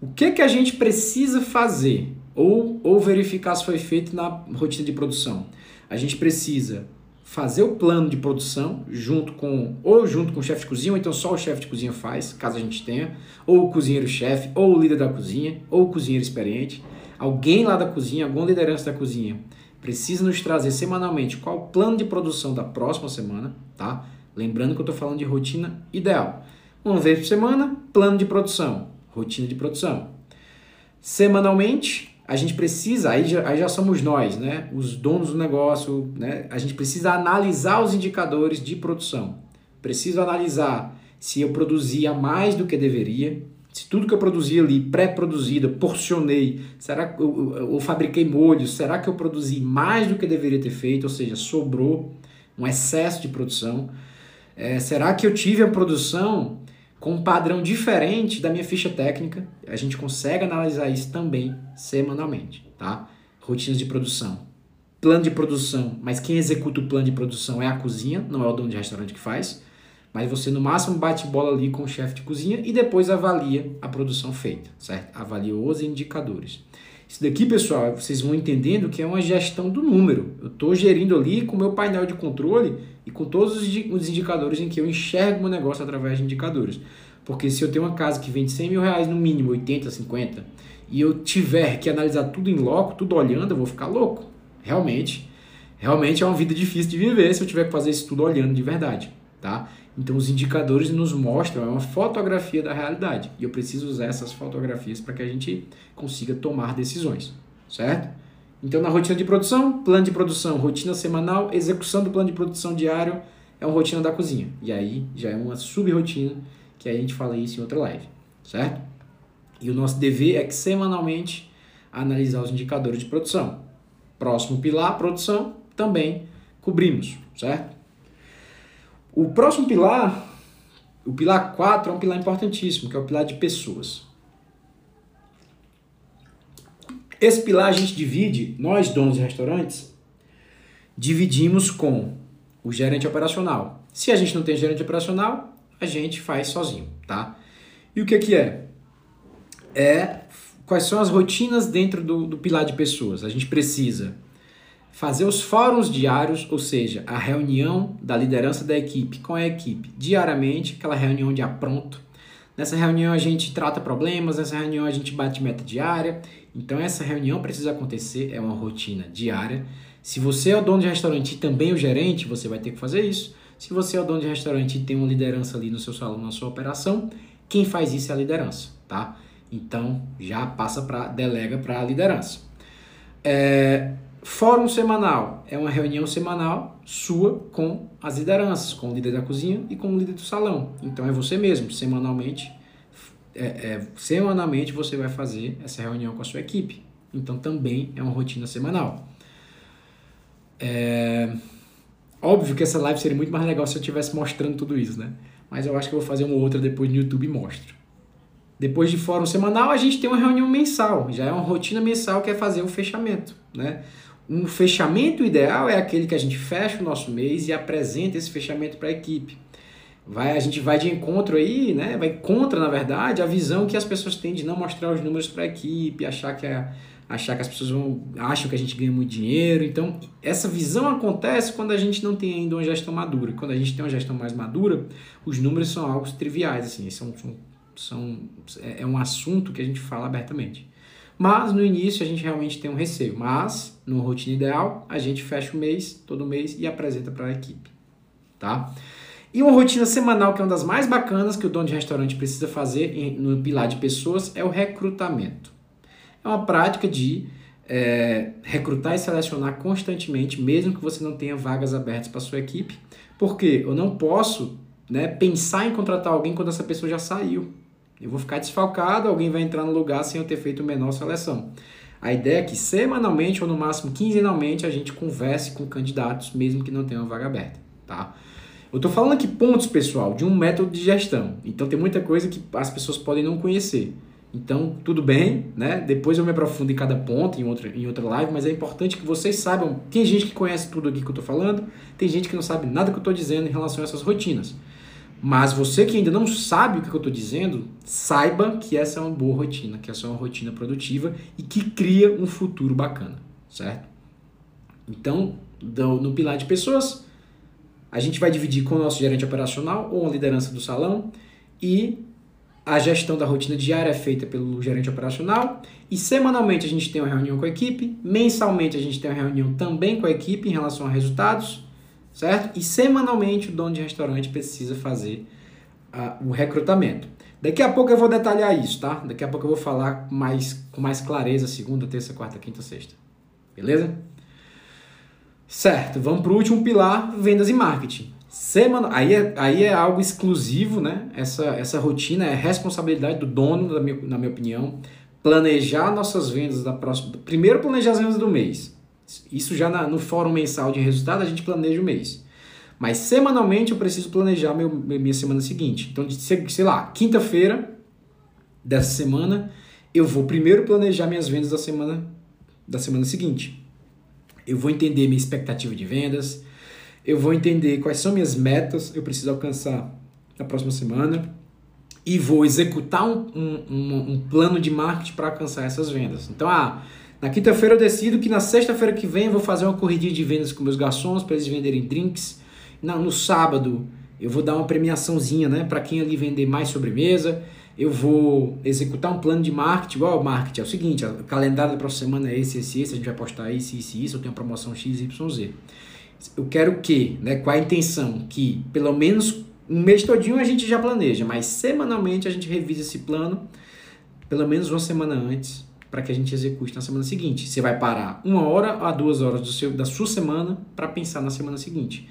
O que, que a gente precisa fazer ou, ou verificar se foi feito na rotina de produção? A gente precisa fazer o plano de produção junto com ou junto com o chefe de cozinha, ou então só o chefe de cozinha faz, caso a gente tenha, ou o cozinheiro-chefe, ou o líder da cozinha, ou o cozinheiro experiente, alguém lá da cozinha, alguma liderança da cozinha precisa nos trazer semanalmente qual o plano de produção da próxima semana, tá? Lembrando que eu estou falando de rotina ideal. Uma vez por semana, plano de produção, rotina de produção. Semanalmente, a gente precisa, aí já, aí já somos nós, né? Os donos do negócio, né? A gente precisa analisar os indicadores de produção. Preciso analisar se eu produzia mais do que deveria, se tudo que eu produzi ali, pré-produzido, porcionei, será que eu, eu, eu, fabriquei molhos, será que eu produzi mais do que deveria ter feito? Ou seja, sobrou um excesso de produção. É, será que eu tive a produção com um padrão diferente da minha ficha técnica? A gente consegue analisar isso também semanalmente, tá? Rotinas de produção. Plano de produção, mas quem executa o plano de produção é a cozinha, não é o dono de restaurante que faz. Mas você no máximo bate bola ali com o chefe de cozinha e depois avalia a produção feita, certo? Avalia os indicadores. Isso daqui, pessoal, vocês vão entendendo que é uma gestão do número. Eu estou gerindo ali com o meu painel de controle e com todos os indicadores em que eu enxergo o meu negócio através de indicadores. Porque se eu tenho uma casa que vende 100 mil reais no mínimo, 80, 50, e eu tiver que analisar tudo em loco, tudo olhando, eu vou ficar louco. Realmente, realmente é uma vida difícil de viver se eu tiver que fazer isso tudo olhando de verdade, tá? Então os indicadores nos mostram, é uma fotografia da realidade. E eu preciso usar essas fotografias para que a gente consiga tomar decisões, certo? Então na rotina de produção, plano de produção, rotina semanal, execução do plano de produção diário, é uma rotina da cozinha. E aí já é uma sub-rotina, que a gente fala isso em outra live, certo? E o nosso dever é que semanalmente analisar os indicadores de produção. Próximo pilar, produção, também cobrimos, certo? O próximo pilar, o pilar 4, é um pilar importantíssimo, que é o pilar de pessoas. Esse pilar a gente divide, nós donos de restaurantes, dividimos com o gerente operacional. Se a gente não tem gerente operacional, a gente faz sozinho, tá? E o que, que é? É quais são as rotinas dentro do, do pilar de pessoas. A gente precisa fazer os fóruns diários, ou seja, a reunião da liderança da equipe com a equipe diariamente, aquela reunião de apronto. Nessa reunião a gente trata problemas, nessa reunião a gente bate meta diária. Então essa reunião precisa acontecer, é uma rotina diária. Se você é o dono de restaurante e também o gerente, você vai ter que fazer isso. Se você é o dono de restaurante e tem uma liderança ali no seu salão, na sua operação, quem faz isso é a liderança, tá? Então já passa para delega para a liderança. É, Fórum semanal é uma reunião semanal sua com as lideranças, com o líder da cozinha e com o líder do salão. Então é você mesmo, semanalmente. É, é, semanalmente você vai fazer essa reunião com a sua equipe. Então também é uma rotina semanal. É... Óbvio que essa live seria muito mais legal se eu estivesse mostrando tudo isso, né? Mas eu acho que eu vou fazer uma outra depois no YouTube e mostro. Depois de fórum semanal, a gente tem uma reunião mensal. Já é uma rotina mensal que é fazer o fechamento, né? Um fechamento ideal é aquele que a gente fecha o nosso mês e apresenta esse fechamento para a equipe. Vai, a gente vai de encontro aí, né? Vai contra, na verdade, a visão que as pessoas têm de não mostrar os números para a equipe, achar que, é, achar que as pessoas vão, acham que a gente ganha muito dinheiro. Então, essa visão acontece quando a gente não tem ainda uma gestão madura. Quando a gente tem uma gestão mais madura, os números são algo triviais, assim, são, são, são é, é um assunto que a gente fala abertamente. Mas no início a gente realmente tem um receio. Mas, numa rotina ideal, a gente fecha o mês, todo mês, e apresenta para a equipe. Tá? E uma rotina semanal, que é uma das mais bacanas que o dono de restaurante precisa fazer no pilar de pessoas, é o recrutamento. É uma prática de é, recrutar e selecionar constantemente, mesmo que você não tenha vagas abertas para sua equipe, porque eu não posso né, pensar em contratar alguém quando essa pessoa já saiu. Eu vou ficar desfalcado, alguém vai entrar no lugar sem eu ter feito menor seleção. A ideia é que semanalmente ou no máximo quinzenalmente a gente converse com candidatos, mesmo que não tenha uma vaga aberta, tá? Eu estou falando aqui pontos, pessoal, de um método de gestão. Então tem muita coisa que as pessoas podem não conhecer. Então, tudo bem, né? Depois eu me aprofundo em cada ponto, em outra, em outra live, mas é importante que vocês saibam. Tem gente que conhece tudo aqui que eu estou falando, tem gente que não sabe nada que eu estou dizendo em relação a essas rotinas. Mas você que ainda não sabe o que eu estou dizendo, saiba que essa é uma boa rotina, que essa é uma rotina produtiva e que cria um futuro bacana, certo? Então, no pilar de pessoas, a gente vai dividir com o nosso gerente operacional ou a liderança do salão e a gestão da rotina diária é feita pelo gerente operacional e semanalmente a gente tem uma reunião com a equipe, mensalmente a gente tem uma reunião também com a equipe em relação a resultados certo? E semanalmente o dono de restaurante precisa fazer uh, o recrutamento. Daqui a pouco eu vou detalhar isso, tá? Daqui a pouco eu vou falar mais, com mais clareza segunda, terça, quarta, quinta, sexta. Beleza? Certo, vamos para o último pilar, vendas e marketing. Semana, aí, é, aí é algo exclusivo, né? Essa, essa rotina é responsabilidade do dono, na minha, na minha opinião. Planejar nossas vendas da próxima. Primeiro planejar as vendas do mês. Isso já na, no fórum mensal de resultado a gente planeja o mês. Mas semanalmente eu preciso planejar meu, minha semana seguinte. Então, sei lá, quinta-feira dessa semana, eu vou primeiro planejar minhas vendas da semana, da semana seguinte. Eu vou entender minha expectativa de vendas, eu vou entender quais são minhas metas eu preciso alcançar na próxima semana e vou executar um, um, um, um plano de marketing para alcançar essas vendas. Então, ah, na quinta-feira eu decido que na sexta-feira que vem eu vou fazer uma corridinha de vendas com meus garçons para eles venderem drinks. no sábado eu vou dar uma premiaçãozinha, né, para quem ali vender mais sobremesa. eu vou executar um plano de marketing, igual marketing, é o seguinte, o calendário da próxima semana é esse, esse, esse, a gente vai postar isso, isso, isso, eu tenho promoção X, Y, Z. Eu quero que, né, qual a intenção? Que pelo menos um mês todinho a gente já planeja, mas semanalmente a gente revisa esse plano, pelo menos uma semana antes, para que a gente execute na semana seguinte. Você vai parar uma hora a duas horas do seu, da sua semana para pensar na semana seguinte.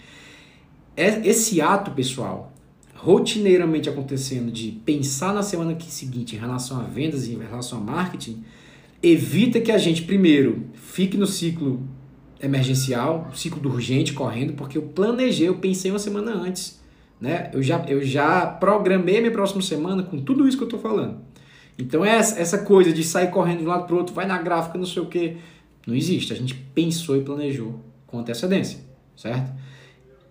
É, esse ato, pessoal, rotineiramente acontecendo de pensar na semana seguinte em relação a vendas e em relação a marketing, evita que a gente, primeiro, fique no ciclo emergencial, ciclo do urgente correndo, porque eu planejei, eu pensei uma semana antes. Né? Eu, já, eu já programei minha próxima semana com tudo isso que eu estou falando. Então essa, essa coisa de sair correndo de um lado para o outro, vai na gráfica, não sei o que, não existe. A gente pensou e planejou com antecedência, certo?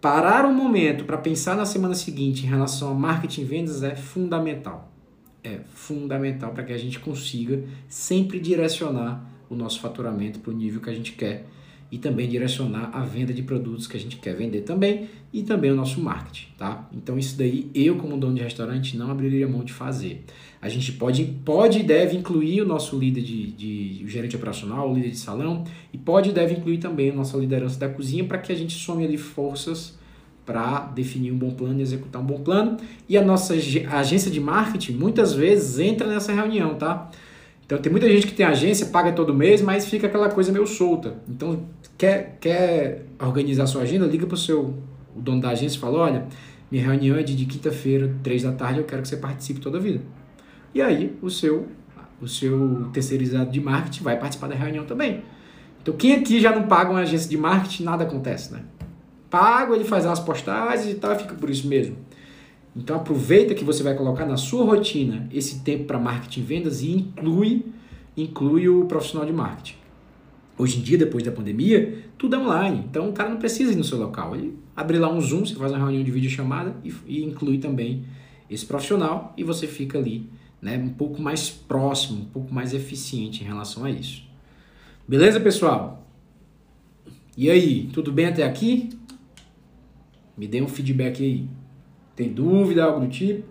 Parar um momento para pensar na semana seguinte em relação a marketing e vendas é fundamental. É fundamental para que a gente consiga sempre direcionar o nosso faturamento para o nível que a gente quer e também direcionar a venda de produtos que a gente quer vender também e também o nosso marketing, tá? Então isso daí eu como dono de restaurante não abriria mão de fazer. A gente pode, pode e deve incluir o nosso líder de, de o gerente operacional, o líder de salão e pode e deve incluir também a nossa liderança da cozinha para que a gente some ali forças para definir um bom plano e executar um bom plano. E a nossa agência de marketing muitas vezes entra nessa reunião, tá? Então tem muita gente que tem agência, paga todo mês, mas fica aquela coisa meio solta. Então quer, quer organizar sua agenda, liga para o seu o dono da agência e fala, olha, minha reunião é de, de quinta-feira, três da tarde, eu quero que você participe toda a vida. E aí o seu, o seu terceirizado de marketing vai participar da reunião também. Então quem aqui já não paga uma agência de marketing, nada acontece, né? Pago, ele faz as postagens e tal, fica por isso mesmo. Então aproveita que você vai colocar na sua rotina esse tempo para marketing e vendas e inclui, inclui o profissional de marketing. Hoje em dia, depois da pandemia, tudo é online. Então o cara não precisa ir no seu local. Ele abre lá um Zoom, você faz uma reunião de vídeo chamada e, e inclui também esse profissional e você fica ali né, um pouco mais próximo, um pouco mais eficiente em relação a isso. Beleza, pessoal? E aí, tudo bem até aqui? Me dê um feedback aí. Tem dúvida, algo do tipo?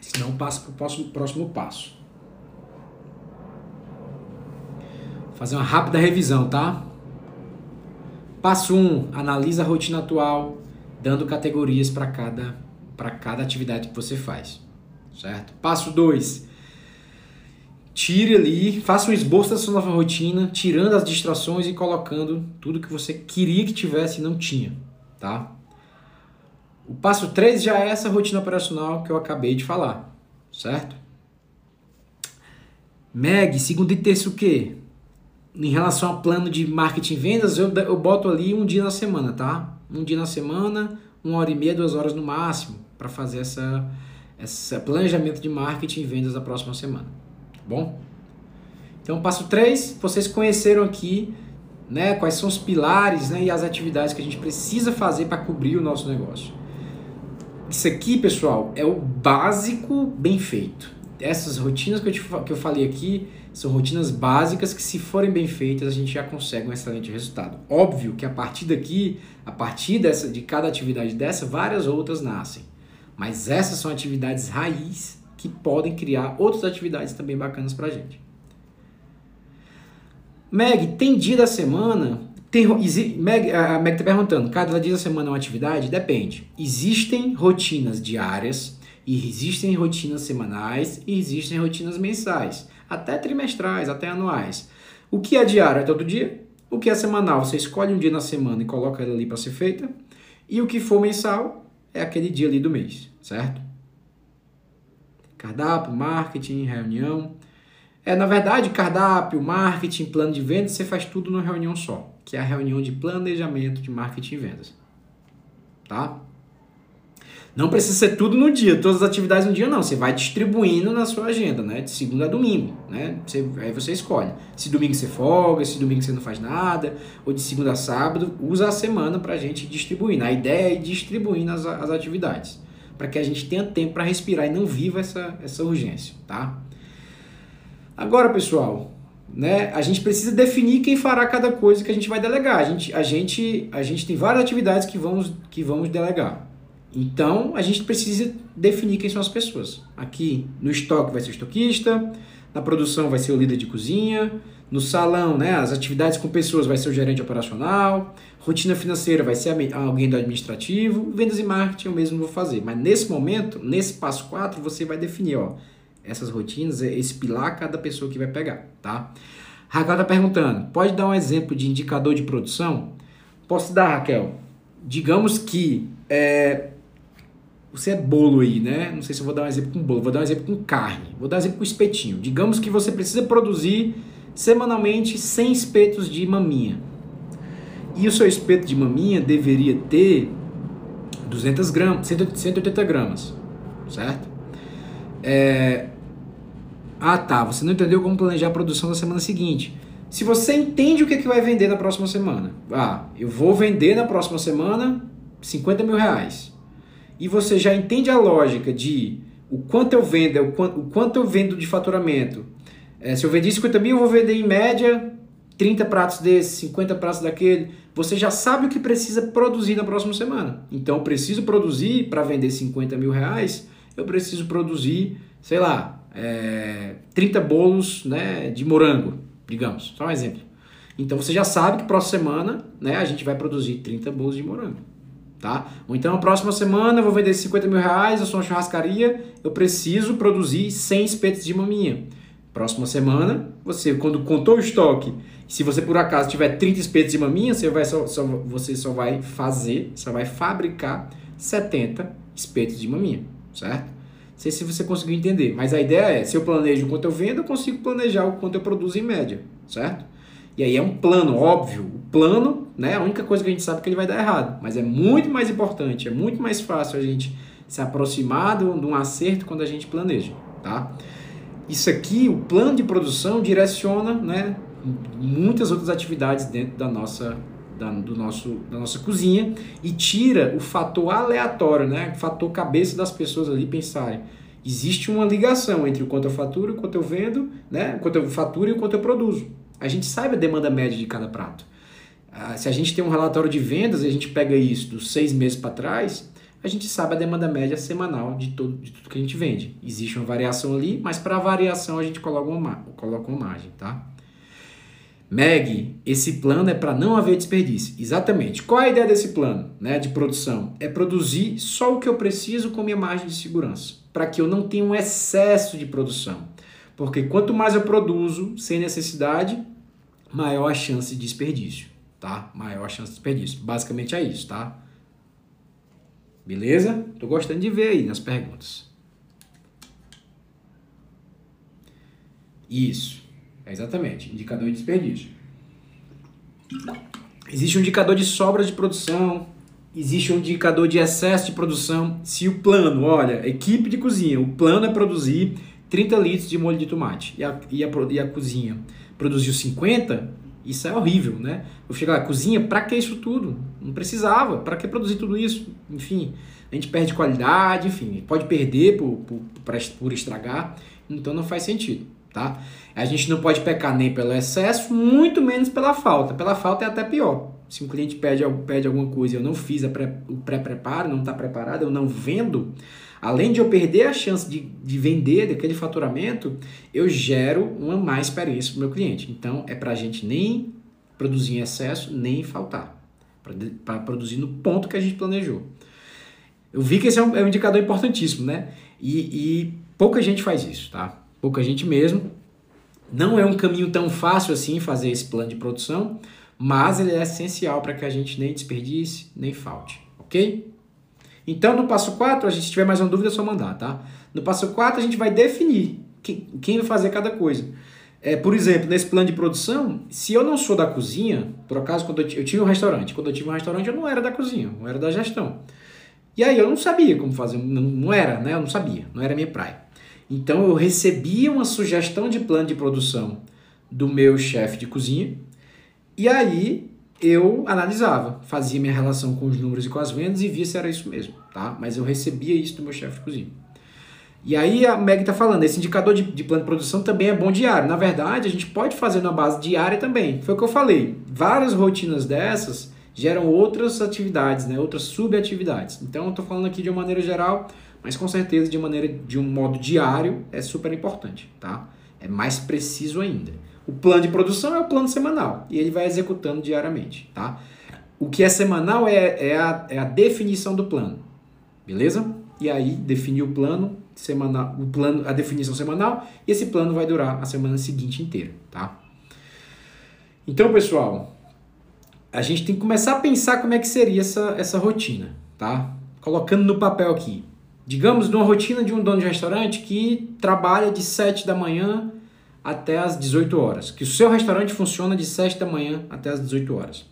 Senão passa para o próximo, próximo passo. Fazer uma rápida revisão, tá? Passo 1, um, analisa a rotina atual, dando categorias para cada, cada atividade que você faz. Certo? Passo 2, tire ali, faça um esboço da sua nova rotina, tirando as distrações e colocando tudo que você queria que tivesse e não tinha tá? O passo 3 já é essa rotina operacional que eu acabei de falar, certo? Meg, segundo e terço o quê? Em relação ao plano de marketing e vendas, eu, eu boto ali um dia na semana, tá? Um dia na semana, uma hora e meia, duas horas no máximo, para fazer essa, esse planejamento de marketing e vendas da próxima semana, tá bom? Então, passo 3, vocês conheceram aqui né? Quais são os pilares né, e as atividades que a gente precisa fazer para cobrir o nosso negócio. Isso aqui, pessoal, é o básico bem feito. Essas rotinas que eu, te, que eu falei aqui são rotinas básicas que, se forem bem feitas, a gente já consegue um excelente resultado. Óbvio que a partir daqui, a partir dessa, de cada atividade dessa, várias outras nascem. Mas essas são atividades raiz que podem criar outras atividades também bacanas para a gente. Meg, tem dia da semana? Tem, Meg, a Meg está perguntando, cada dia da semana é uma atividade? Depende. Existem rotinas diárias, e existem rotinas semanais, e existem rotinas mensais, até trimestrais, até anuais. O que é diário é todo dia, o que é semanal, você escolhe um dia na semana e coloca ela ali para ser feita, e o que for mensal é aquele dia ali do mês, certo? Cardápio, marketing, reunião. É, na verdade, cardápio, marketing, plano de vendas, você faz tudo numa reunião só, que é a reunião de planejamento de marketing e vendas. Tá? Não precisa ser tudo no dia, todas as atividades no dia não. Você vai distribuindo na sua agenda, né? De segunda a domingo, né? Você, aí você escolhe. Se domingo você folga, se domingo você não faz nada, ou de segunda a sábado, usa a semana para a gente distribuir. A ideia é ir distribuindo as, as atividades, para que a gente tenha tempo para respirar e não viva essa, essa urgência, tá? Agora, pessoal, né, a gente precisa definir quem fará cada coisa que a gente vai delegar. A gente, a gente, a gente tem várias atividades que vamos, que vamos delegar. Então, a gente precisa definir quem são as pessoas. Aqui no estoque vai ser o estoquista, na produção vai ser o líder de cozinha, no salão, né, as atividades com pessoas vai ser o gerente operacional, rotina financeira vai ser alguém do administrativo, vendas e marketing eu mesmo vou fazer. Mas nesse momento, nesse passo 4, você vai definir, ó, essas rotinas, esse pilar cada pessoa que vai pegar, tá? Raquel está perguntando, pode dar um exemplo de indicador de produção? Posso dar, Raquel. Digamos que é, você é bolo aí, né? Não sei se eu vou dar um exemplo com bolo, vou dar um exemplo com carne, vou dar um exemplo com espetinho. Digamos que você precisa produzir semanalmente 100 espetos de maminha. E o seu espeto de maminha deveria ter 200 gramas, 180 gramas, certo? É... Ah, tá. Você não entendeu como planejar a produção da semana seguinte. Se você entende o que, é que vai vender na próxima semana, ah, eu vou vender na próxima semana 50 mil reais e você já entende a lógica de o quanto eu vendo, o quanto, o quanto eu vendo de faturamento. É, se eu vendi 50 mil, eu vou vender em média 30 pratos desses, 50 pratos daquele. Você já sabe o que precisa produzir na próxima semana. Então, preciso produzir para vender 50 mil reais, eu preciso produzir, sei lá, é, 30 bolos né, de morango, digamos. Só um exemplo. Então, você já sabe que próxima semana né, a gente vai produzir 30 bolos de morango tá? Ou então, a próxima semana eu vou vender 50 mil reais, eu sou uma churrascaria, eu preciso produzir 100 espetos de maminha. Próxima semana, você, quando contou o estoque, se você por acaso tiver 30 espetos de maminha, você, vai só, só, você só vai fazer, só vai fabricar 70 espetos de maminha, certo? Não sei se você conseguiu entender, mas a ideia é, se eu planejo quanto eu vendo, eu consigo planejar o quanto eu produzo em média, certo? E aí é um plano, óbvio. O plano, né, a única coisa que a gente sabe é que ele vai dar errado. Mas é muito mais importante, é muito mais fácil a gente se aproximar de um acerto quando a gente planeja, tá? Isso aqui, o plano de produção direciona, né, muitas outras atividades dentro da nossa da, do nosso, da nossa cozinha e tira o fator aleatório, né? O fator cabeça das pessoas ali pensarem. Existe uma ligação entre o quanto eu faturo, o quanto eu vendo, né? O quanto eu faturo e o quanto eu produzo a gente sabe a demanda média de cada prato. Ah, se a gente tem um relatório de vendas e a gente pega isso dos seis meses para trás, a gente sabe a demanda média semanal de, todo, de tudo que a gente vende. Existe uma variação ali, mas para a variação a gente coloca uma, coloca uma margem, tá? Meg, esse plano é para não haver desperdício. Exatamente. Qual é a ideia desse plano né, de produção? É produzir só o que eu preciso com minha margem de segurança, para que eu não tenha um excesso de produção. Porque quanto mais eu produzo sem necessidade, maior a chance de desperdício, tá? Maior a chance de desperdício. Basicamente é isso, tá? Beleza? Tô gostando de ver aí nas perguntas. Isso. É exatamente. Indicador de desperdício. Existe um indicador de sobra de produção, existe um indicador de excesso de produção. Se o plano, olha, equipe de cozinha, o plano é produzir 30 litros de molho de tomate e a, e a, e a cozinha produziu 50, isso é horrível, né? Eu chegar lá, cozinha, para que isso tudo? Não precisava, para que produzir tudo isso? Enfim, a gente perde qualidade, enfim, pode perder por, por, por estragar, então não faz sentido, tá? A gente não pode pecar nem pelo excesso, muito menos pela falta. Pela falta é até pior. Se um cliente pede, pede alguma coisa e eu não fiz pré, o pré-preparo, não está preparado, eu não vendo, Além de eu perder a chance de, de vender daquele faturamento, eu gero uma má experiência para o meu cliente. Então, é para a gente nem produzir em excesso, nem faltar. Para produzir no ponto que a gente planejou. Eu vi que esse é um, é um indicador importantíssimo, né? E, e pouca gente faz isso, tá? Pouca gente mesmo. Não é um caminho tão fácil assim fazer esse plano de produção, mas ele é essencial para que a gente nem desperdice, nem falte, ok? Então, no passo 4, a gente tiver mais uma dúvida, é só mandar, tá? No passo 4, a gente vai definir quem, quem vai fazer cada coisa. É, por exemplo, nesse plano de produção, se eu não sou da cozinha, por acaso, quando eu, eu tive um restaurante, quando eu tive um restaurante, eu não era da cozinha, eu era da gestão. E aí eu não sabia como fazer, não, não era, né? Eu não sabia, não era minha praia. Então eu recebia uma sugestão de plano de produção do meu chefe de cozinha, e aí eu analisava, fazia minha relação com os números e com as vendas e via se era isso mesmo, tá? Mas eu recebia isso do meu chefe de cozinha. E aí a Meg está falando, esse indicador de, de, plano de produção também é bom diário. Na verdade, a gente pode fazer na base diária também. Foi o que eu falei. Várias rotinas dessas geram outras atividades, né? outras subatividades. Então, eu estou falando aqui de uma maneira geral, mas com certeza de maneira de um modo diário é super importante, tá? É mais preciso ainda. O plano de produção é o plano semanal e ele vai executando diariamente, tá? O que é semanal é, é, a, é a definição do plano, beleza? E aí definir o plano semanal, o plano, a definição semanal e esse plano vai durar a semana seguinte inteira, tá? Então, pessoal, a gente tem que começar a pensar como é que seria essa, essa rotina, tá? Colocando no papel aqui. Digamos numa rotina de um dono de restaurante que trabalha de 7 da manhã até as 18 horas. Que o seu restaurante funciona de 7 da manhã até as 18 horas.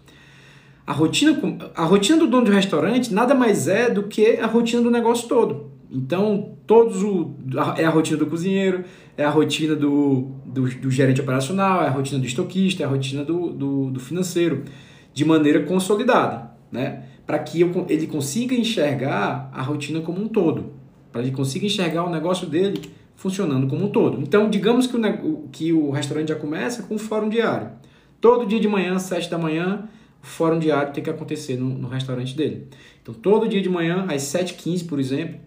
A rotina, a rotina do dono de restaurante nada mais é do que a rotina do negócio todo. Então, todos o, é a rotina do cozinheiro, é a rotina do, do, do gerente operacional, é a rotina do estoquista, é a rotina do, do, do financeiro de maneira consolidada, né? Para que eu, ele consiga enxergar a rotina como um todo, para ele consiga enxergar o negócio dele funcionando como um todo. Então, digamos que o, que o restaurante já começa com um fórum diário. Todo dia de manhã, às 7 da manhã, o fórum diário tem que acontecer no, no restaurante dele. Então, todo dia de manhã, às 7h15, por exemplo,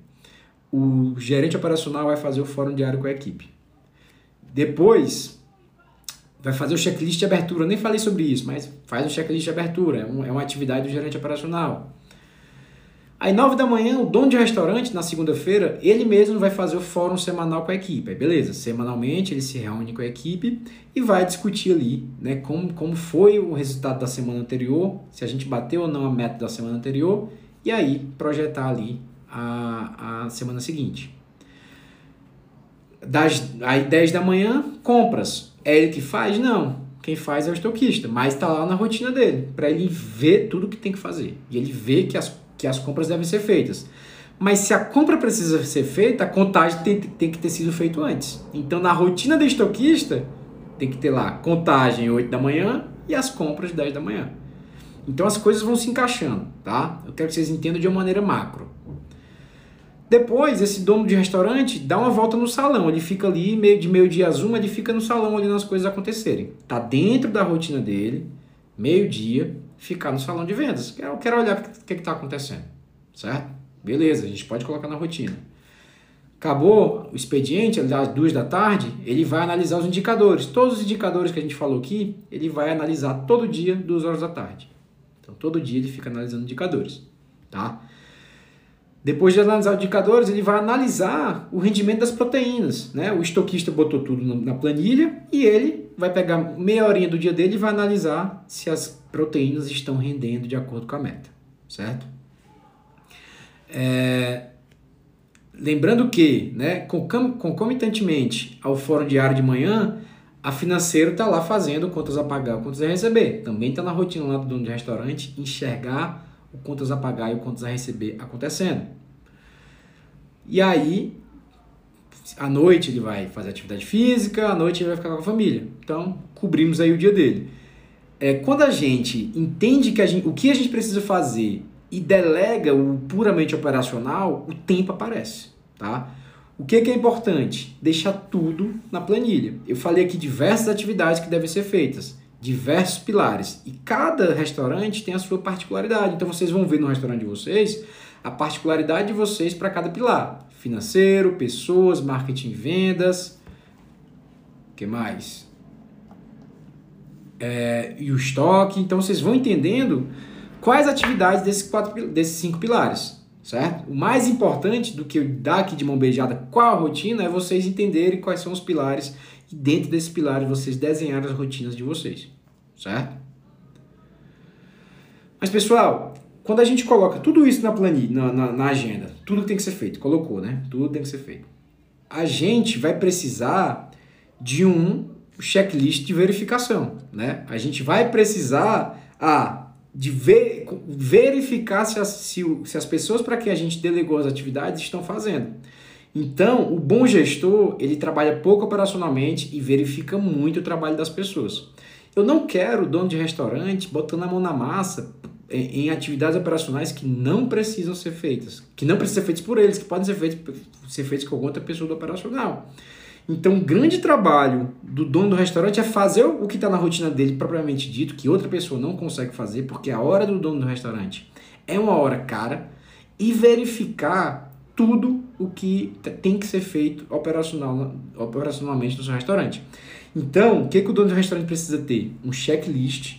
o gerente operacional vai fazer o fórum diário com a equipe. Depois, vai fazer o checklist de abertura. Nem falei sobre isso, mas faz o checklist de abertura. É, um, é uma atividade do gerente operacional. Aí, nove da manhã, o dono de restaurante, na segunda-feira, ele mesmo vai fazer o fórum semanal com a equipe. Aí, beleza, semanalmente ele se reúne com a equipe e vai discutir ali né, como, como foi o resultado da semana anterior, se a gente bateu ou não a meta da semana anterior, e aí projetar ali a, a semana seguinte. Das, aí, 10 da manhã, compras. É ele que faz? Não. Quem faz é o estoquista, mas está lá na rotina dele, para ele ver tudo que tem que fazer. E ele vê que as, que as compras devem ser feitas. Mas se a compra precisa ser feita, a contagem tem, tem que ter sido feita antes. Então, na rotina do estoquista, tem que ter lá contagem 8 da manhã e as compras 10 da manhã. Então, as coisas vão se encaixando, tá? Eu quero que vocês entendam de uma maneira macro. Depois, esse dono de restaurante dá uma volta no salão. Ele fica ali, meio de meio-dia às uma, ele fica no salão olhando as coisas acontecerem. Tá dentro da rotina dele, meio-dia, ficar no salão de vendas. Quero olhar o que está acontecendo. Certo? Beleza, a gente pode colocar na rotina. Acabou o expediente, às duas da tarde, ele vai analisar os indicadores. Todos os indicadores que a gente falou aqui, ele vai analisar todo dia, duas horas da tarde. Então, todo dia ele fica analisando indicadores. Tá? Depois de analisar os indicadores, ele vai analisar o rendimento das proteínas. Né? O estoquista botou tudo na planilha e ele vai pegar meia horinha do dia dele e vai analisar se as proteínas estão rendendo de acordo com a meta. Certo? É... Lembrando que, né, concomitantemente ao fórum diário de manhã, a financeiro está lá fazendo contas a pagar, contas a receber. Também está na rotina lá do dono de restaurante enxergar o contas a pagar e o contas a receber acontecendo. E aí, à noite ele vai fazer atividade física, à noite ele vai ficar com a família. Então, cobrimos aí o dia dele. É, quando a gente entende que a gente, o que a gente precisa fazer e delega o puramente operacional, o tempo aparece, tá? O que, que é importante? Deixar tudo na planilha. Eu falei aqui diversas atividades que devem ser feitas diversos pilares e cada restaurante tem a sua particularidade. Então vocês vão ver no restaurante de vocês a particularidade de vocês para cada pilar: financeiro, pessoas, marketing, vendas, que mais? É, e o estoque. Então vocês vão entendendo quais atividades desses quatro, desses cinco pilares, certo? O mais importante do que dar aqui de mão beijada qual a rotina é vocês entenderem quais são os pilares e dentro desses pilares vocês desenharem as rotinas de vocês, certo? Mas pessoal, quando a gente coloca tudo isso na planilha, na, na, na agenda, tudo tem que ser feito, colocou, né? Tudo tem que ser feito. A gente vai precisar de um checklist de verificação, né? A gente vai precisar a de ver, verificar se as, se, se as pessoas para quem a gente delegou as atividades estão fazendo. Então, o bom gestor, ele trabalha pouco operacionalmente e verifica muito o trabalho das pessoas. Eu não quero dono de restaurante botando a mão na massa em, atividades operacionais que não precisam ser feitas, que não precisam ser feitas por eles, que podem ser feitas, ser feitas com outra pessoa do operacional. Então, o grande trabalho do dono do restaurante é fazer o que está na rotina dele, propriamente dito, que outra pessoa não consegue fazer, porque a hora do dono do restaurante é uma hora cara, e verificar tudo o que tem que ser feito operacional, operacionalmente no seu restaurante. Então, o que, que o dono do restaurante precisa ter? Um checklist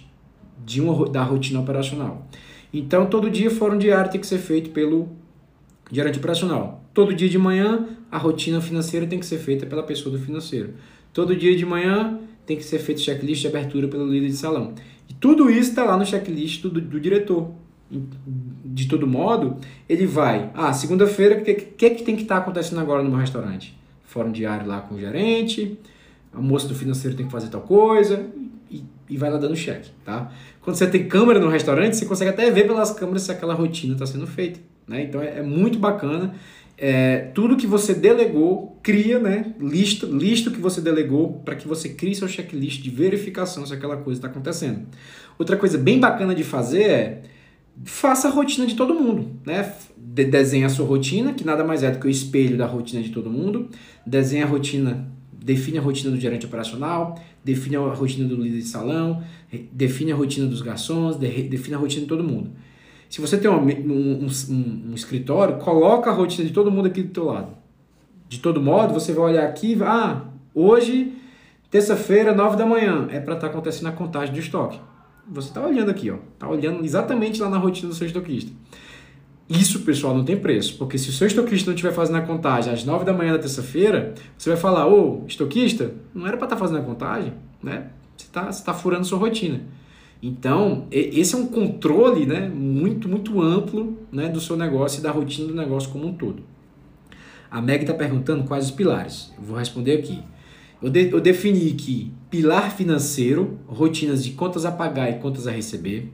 de uma, da rotina operacional. Então, todo dia fórum diário tem que ser feito pelo gerente operacional. Todo dia de manhã, a rotina financeira tem que ser feita pela pessoa do financeiro. Todo dia de manhã tem que ser feito checklist de abertura pelo líder de salão. E tudo isso está lá no checklist do, do, diretor. De todo modo, ele vai. Ah, segunda-feira, o que, que, que tem que estar tá acontecendo agora no meu restaurante? Fórum diário lá com o gerente, a moça do financeiro tem que fazer tal coisa, e, e vai lá dando cheque, tá? Quando você tem câmera no restaurante, você consegue até ver pelas câmeras se aquela rotina está sendo feita, né? Então é, é muito bacana. É, tudo que você delegou, cria, né? Lista, lista que você delegou para que você crie seu checklist de verificação se aquela coisa está acontecendo. Outra coisa bem bacana de fazer é faça a rotina de todo mundo, né? De, desenha a sua rotina, que nada mais é do que o espelho da rotina de todo mundo. Desenha a rotina, define a rotina do gerente operacional, define a rotina do líder de salão, define a rotina dos garçons, define a rotina de todo mundo. Se você tem um, um, um, um, escritório, coloca a rotina de todo mundo aqui do teu lado. De todo modo, você vai olhar aqui, ah, hoje, terça-feira, nove da manhã, é para estar tá acontecendo a contagem do estoque. Você está olhando aqui, ó, tá olhando exatamente lá na rotina do seu estoquista. Isso, pessoal, não tem preço, porque se o seu estoquista não estiver fazendo a contagem às 9 da manhã da terça-feira, você vai falar, ô, estoquista, não era para estar tá fazendo a contagem, né? Você está tá furando sua rotina. Então, esse é um controle né, muito, muito amplo né, do seu negócio e da rotina do negócio como um todo. A Meg está perguntando quais os pilares. Eu vou responder aqui. Eu, de, eu defini que pilar financeiro, rotinas de contas a pagar e contas a receber.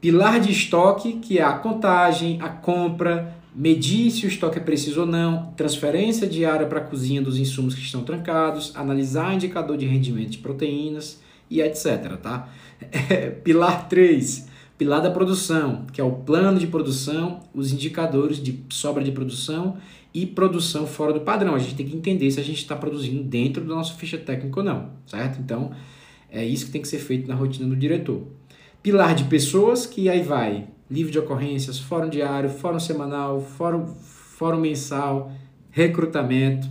Pilar de estoque, que é a contagem, a compra, medir se o estoque é preciso ou não, transferência diária para a cozinha dos insumos que estão trancados, analisar indicador de rendimento de proteínas e etc. Tá? É, pilar 3, pilar da produção, que é o plano de produção, os indicadores de sobra de produção e produção fora do padrão. A gente tem que entender se a gente está produzindo dentro da nossa ficha técnica ou não, certo? Então, é isso que tem que ser feito na rotina do diretor. Pilar de pessoas, que aí vai livro de ocorrências, fórum diário, fórum semanal, fórum, fórum mensal, recrutamento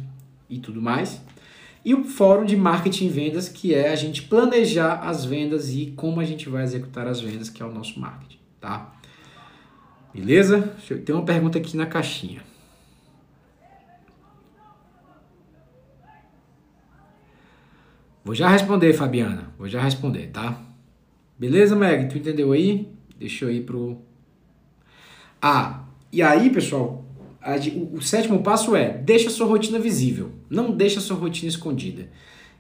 e tudo mais. E o fórum de marketing e vendas, que é a gente planejar as vendas e como a gente vai executar as vendas, que é o nosso marketing, tá? Beleza? Tem uma pergunta aqui na caixinha. Vou já responder, Fabiana. Vou já responder, tá? Beleza, Meg? Tu entendeu aí? Deixa eu ir pro. Ah, e aí, pessoal, o, sétimo passo é deixa a sua rotina visível. Não deixa a sua rotina escondida.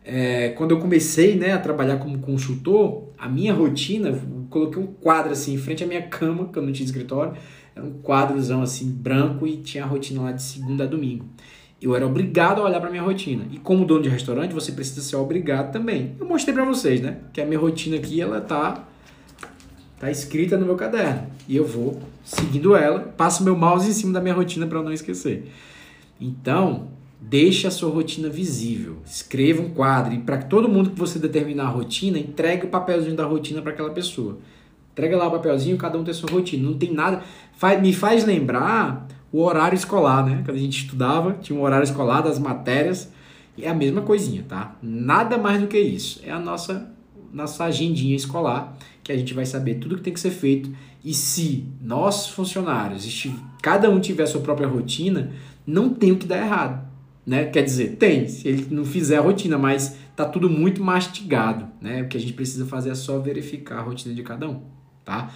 É, quando eu comecei né, a trabalhar como consultor, a minha rotina, coloquei um quadro assim em frente à minha cama, que eu não tinha escritório, era um quadrozão assim branco e tinha a rotina lá de segunda a domingo. Eu era obrigado a olhar para minha rotina. E como dono de restaurante, você precisa ser obrigado também. Eu mostrei para vocês, né? Que a minha rotina aqui, ela tá tá escrita no meu caderno. E eu vou seguindo ela, passo meu mouse em cima da minha rotina para não esquecer. Então, deixe a sua rotina visível. Escreva um quadro e para todo mundo que você determinar a rotina, entregue o papelzinho da rotina para aquela pessoa. Entrega lá o papelzinho, cada um tem sua rotina. Não tem nada. Me faz lembrar o horário escolar, né? Quando a gente estudava, tinha um horário escolar das matérias, e é a mesma coisinha, tá? Nada mais do que isso. É a nossa nossa agendinha escolar, que a gente vai saber tudo que tem que ser feito. E se nós funcionários, cada um tiver a sua própria rotina, não tem o que dar errado. Né? Quer dizer, tem, se ele não fizer a rotina, mas tá tudo muito mastigado. Né? O que a gente precisa fazer é só verificar a rotina de cada um. Tá?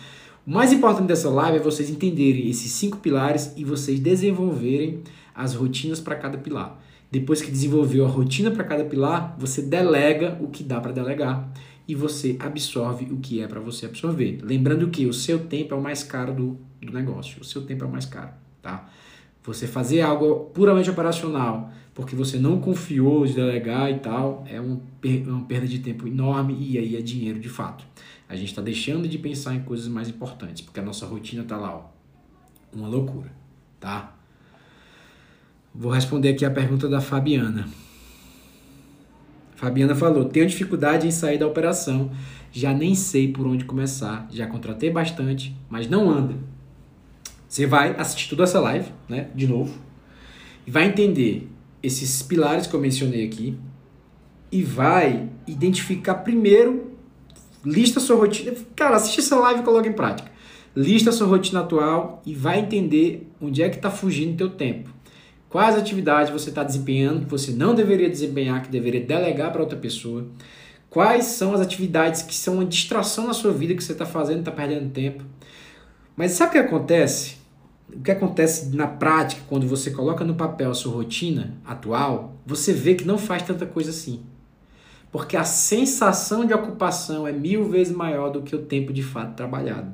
O mais importante dessa live é vocês entenderem esses cinco pilares e vocês desenvolverem as rotinas para cada pilar. Depois que desenvolveu a rotina para cada pilar, você delega o que dá para delegar e você absorve o que é para você absorver. Lembrando que o seu tempo é o mais caro do, do negócio. O seu tempo é o mais caro, tá? Você fazer algo puramente operacional porque você não confiou de delegar e tal, é um, uma perda de tempo enorme e aí é dinheiro de fato. A gente está deixando de pensar em coisas mais importantes, porque a nossa rotina está lá, ó, uma loucura, tá? Vou responder aqui a pergunta da Fabiana. Fabiana falou: tenho dificuldade em sair da operação, já nem sei por onde começar, já contratei bastante, mas não anda. Você vai assistir toda essa live, né, de novo, e vai entender esses pilares que eu mencionei aqui e vai identificar primeiro, lista sua rotina. Cara, assiste essa live e coloca em prática. Lista sua rotina atual e vai entender onde é que está fugindo teu tempo. Quais atividades você está desempenhando que você não deveria desempenhar, que deveria delegar para outra pessoa. Quais são as atividades que são uma distração na sua vida que você está fazendo, está perdendo tempo. Mas sabe o que acontece? o que acontece na prática quando você coloca no papel a sua rotina atual, você vê que não faz tanta coisa assim. Porque a sensação de ocupação é mil vezes maior do que o tempo de fato trabalhado.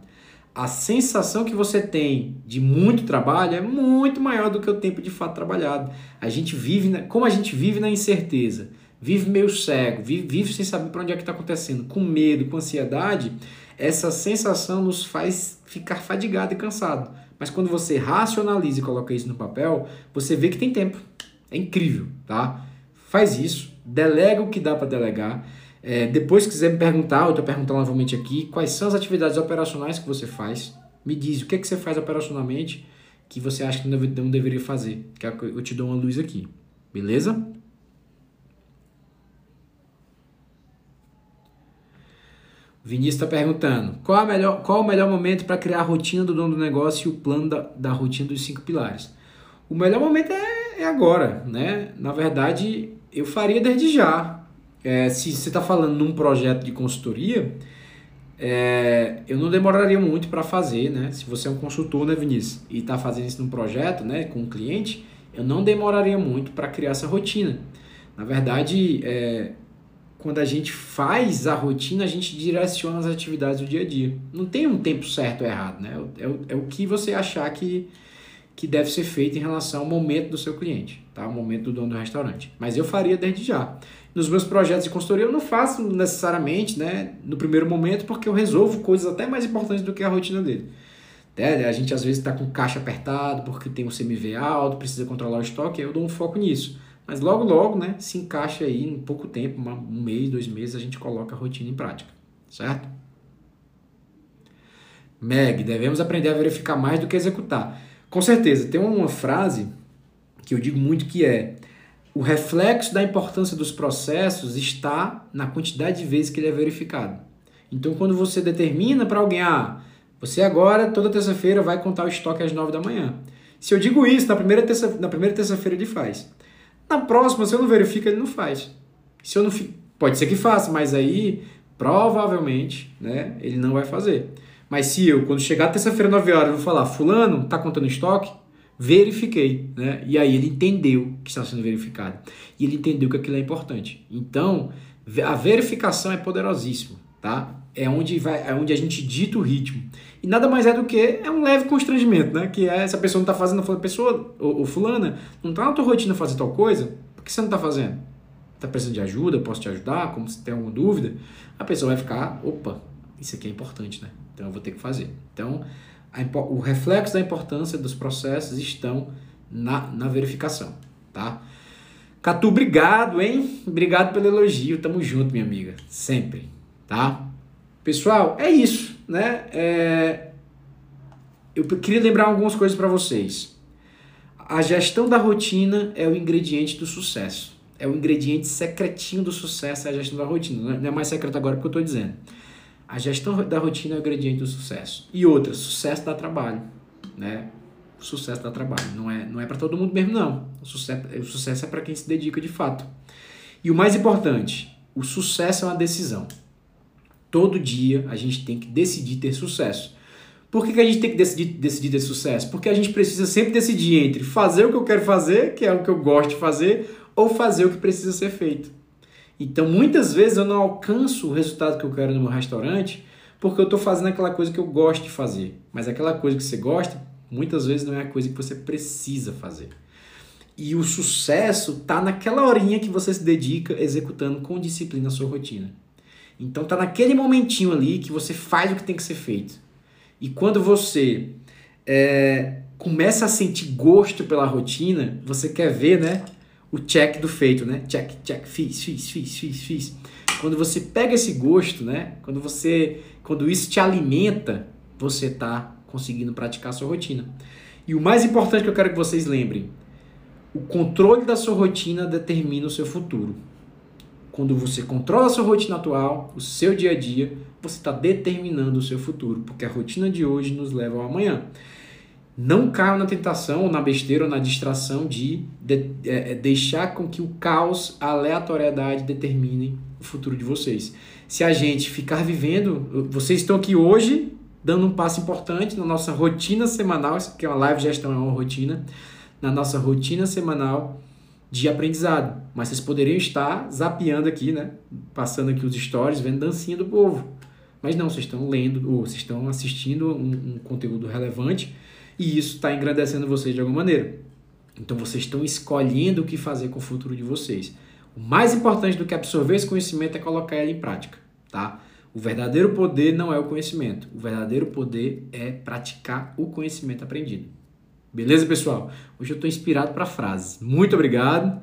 A sensação que você tem de muito trabalho é muito maior do que o tempo de fato trabalhado. A gente vive, na, como a gente vive na incerteza, vive meio cego, vive, vive sem saber para onde é que está acontecendo, com medo, com ansiedade, essa sensação nos faz ficar fadigado e cansado. Mas quando você racionaliza e coloca isso no papel, você vê que tem tempo. É incrível, tá? Faz isso, delega o que dá para delegar. É, depois, se quiser me perguntar, eu estou perguntando novamente aqui, quais são as atividades operacionais que você faz? Me diz o que, é que você faz operacionalmente que você acha que não, deve, não deveria fazer. Que eu te dou uma luz aqui. Beleza? Vinícius está perguntando: qual, a melhor, qual o melhor momento para criar a rotina do dono do negócio e o plano da, da rotina dos cinco pilares? O melhor momento é, é agora, né? Na verdade, eu faria desde já. É, se você está falando num projeto de consultoria, é, eu não demoraria muito para fazer, né? Se você é um consultor, né, Vinícius, e está fazendo isso num projeto, né, com um cliente, eu não demoraria muito para criar essa rotina. Na verdade, é, quando a gente faz a rotina, a gente direciona as atividades do dia a dia. Não tem um tempo certo ou errado, né? É o, é o que você achar que, que deve ser feito em relação ao momento do seu cliente, tá? O momento do dono do restaurante. Mas eu faria desde já. Nos meus projetos de consultoria eu não faço necessariamente, né, no primeiro momento, porque eu resolvo coisas até mais importantes do que a rotina dele. É, a gente às vezes está com caixa apertado porque tem um CMV alto, precisa controlar o estoque, aí eu dou um foco nisso. Mas logo, logo, né, se encaixa aí em pouco tempo, um mês, dois meses, a gente coloca a rotina em prática, certo? Meg, devemos aprender a verificar mais do que executar. Com certeza, tem uma frase que eu digo muito que é o reflexo da importância dos processos está na quantidade de vezes que ele é verificado. Então, quando você determina para alguém, ah, você agora, toda terça-feira, vai contar o estoque às nove da manhã. Se eu digo isso, na primeira terça-feira na primeira terça ele faz. Na próxima, se eu não verifico, ele não faz. Se eu não pode ser que faça, mas aí provavelmente, né, ele não vai fazer. Mas se eu, quando chegar terça-feira, 9 horas, vou falar, fulano, tá contando estoque? Verifiquei, né? E aí ele entendeu que está sendo verificado. E ele entendeu que aquilo é importante. Então, a verificação é poderosíssima, tá? É onde, vai, é onde a gente dita o ritmo. E nada mais é do que é um leve constrangimento, né? Que é essa pessoa não está fazendo, a pessoa, ou, ou fulana, não está na tua rotina fazer tal coisa, por que você não está fazendo? Está precisando de ajuda? Posso te ajudar? Como se tem alguma dúvida? A pessoa vai ficar, opa, isso aqui é importante, né? Então eu vou ter que fazer. Então, a, o reflexo da importância dos processos estão na, na verificação, tá? Catu, obrigado, hein? Obrigado pelo elogio. Tamo junto, minha amiga. Sempre, tá? Pessoal, é isso, né? É... Eu queria lembrar algumas coisas para vocês. A gestão da rotina é o ingrediente do sucesso. É o ingrediente secretinho do sucesso, é a gestão da rotina. Não é mais secreto agora que eu estou dizendo. A gestão da rotina é o ingrediente do sucesso. E outra, sucesso dá trabalho, né? O sucesso dá trabalho. Não é, não é para todo mundo mesmo, não. O sucesso, o sucesso é para quem se dedica de fato. E o mais importante, o sucesso é uma decisão. Todo dia a gente tem que decidir ter sucesso. Por que, que a gente tem que decidir, decidir ter sucesso? Porque a gente precisa sempre decidir entre fazer o que eu quero fazer, que é o que eu gosto de fazer, ou fazer o que precisa ser feito. Então, muitas vezes eu não alcanço o resultado que eu quero no meu restaurante porque eu estou fazendo aquela coisa que eu gosto de fazer. Mas aquela coisa que você gosta, muitas vezes não é a coisa que você precisa fazer. E o sucesso está naquela horinha que você se dedica executando com disciplina a sua rotina. Então tá naquele momentinho ali que você faz o que tem que ser feito. E quando você é, começa a sentir gosto pela rotina, você quer ver, né? O check do feito, né? Check, check, fiz, fiz, fiz, fiz, fiz. Quando você pega esse gosto, né? Quando você, quando isso te alimenta, você está conseguindo praticar a sua rotina. E o mais importante que eu quero que vocês lembrem, o controle da sua rotina determina o seu futuro. Quando você controla a sua rotina atual, o seu dia a dia, você está determinando o seu futuro, porque a rotina de hoje nos leva ao amanhã. Não caiam na tentação, ou na besteira, ou na distração de, de é, é, deixar com que o caos, a aleatoriedade determinem o futuro de vocês. Se a gente ficar vivendo, vocês estão aqui hoje dando um passo importante na nossa rotina semanal, que é uma live gestão, é uma rotina, na nossa rotina semanal de aprendizado. Mas vocês poderiam estar zapeando aqui, né? Passando aqui os stories, vendo dancinha do povo. Mas não, vocês estão lendo ou vocês estão assistindo um, um conteúdo relevante e isso está engrandecendo vocês de alguma maneira. Então vocês estão escolhendo o que fazer com o futuro de vocês. O mais importante do que absorver esse conhecimento é colocar ele em prática, tá? O verdadeiro poder não é o conhecimento. O verdadeiro poder é praticar o conhecimento aprendido. Beleza, pessoal? Hoje eu estou inspirado para frases. Muito obrigado.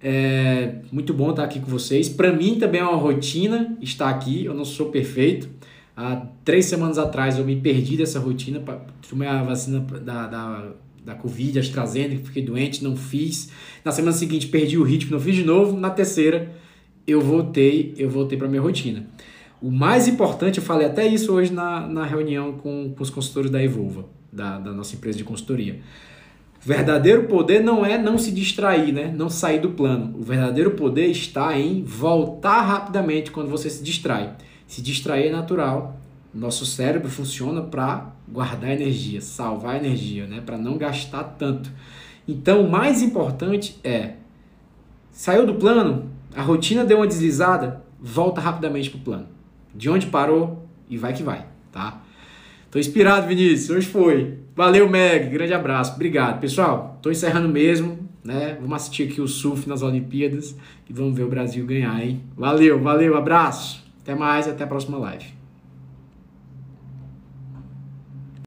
É muito bom estar aqui com vocês. Para mim também é uma rotina estar aqui. Eu não sou perfeito. Há três semanas atrás eu me perdi dessa rotina. Tomei a vacina da, da, da Covid, AstraZeneca, fiquei doente, não fiz. Na semana seguinte perdi o ritmo, não fiz de novo. Na terceira eu voltei, eu voltei para minha rotina. O mais importante, eu falei até isso hoje na, na reunião com, com os consultores da Evolva, da, da nossa empresa de consultoria. O verdadeiro poder não é não se distrair, né? não sair do plano. O verdadeiro poder está em voltar rapidamente quando você se distrai. Se distrair é natural. Nosso cérebro funciona para guardar energia, salvar energia, né? para não gastar tanto. Então, o mais importante é: saiu do plano, a rotina deu uma deslizada, volta rapidamente para o plano. De onde parou e vai que vai, tá? Tô inspirado, Vinícius. Hoje foi. Valeu, Meg. Grande abraço. Obrigado. Pessoal, tô encerrando mesmo, né? Vamos assistir aqui o surf nas Olimpíadas e vamos ver o Brasil ganhar, hein? Valeu, valeu, abraço. Até mais, até a próxima live.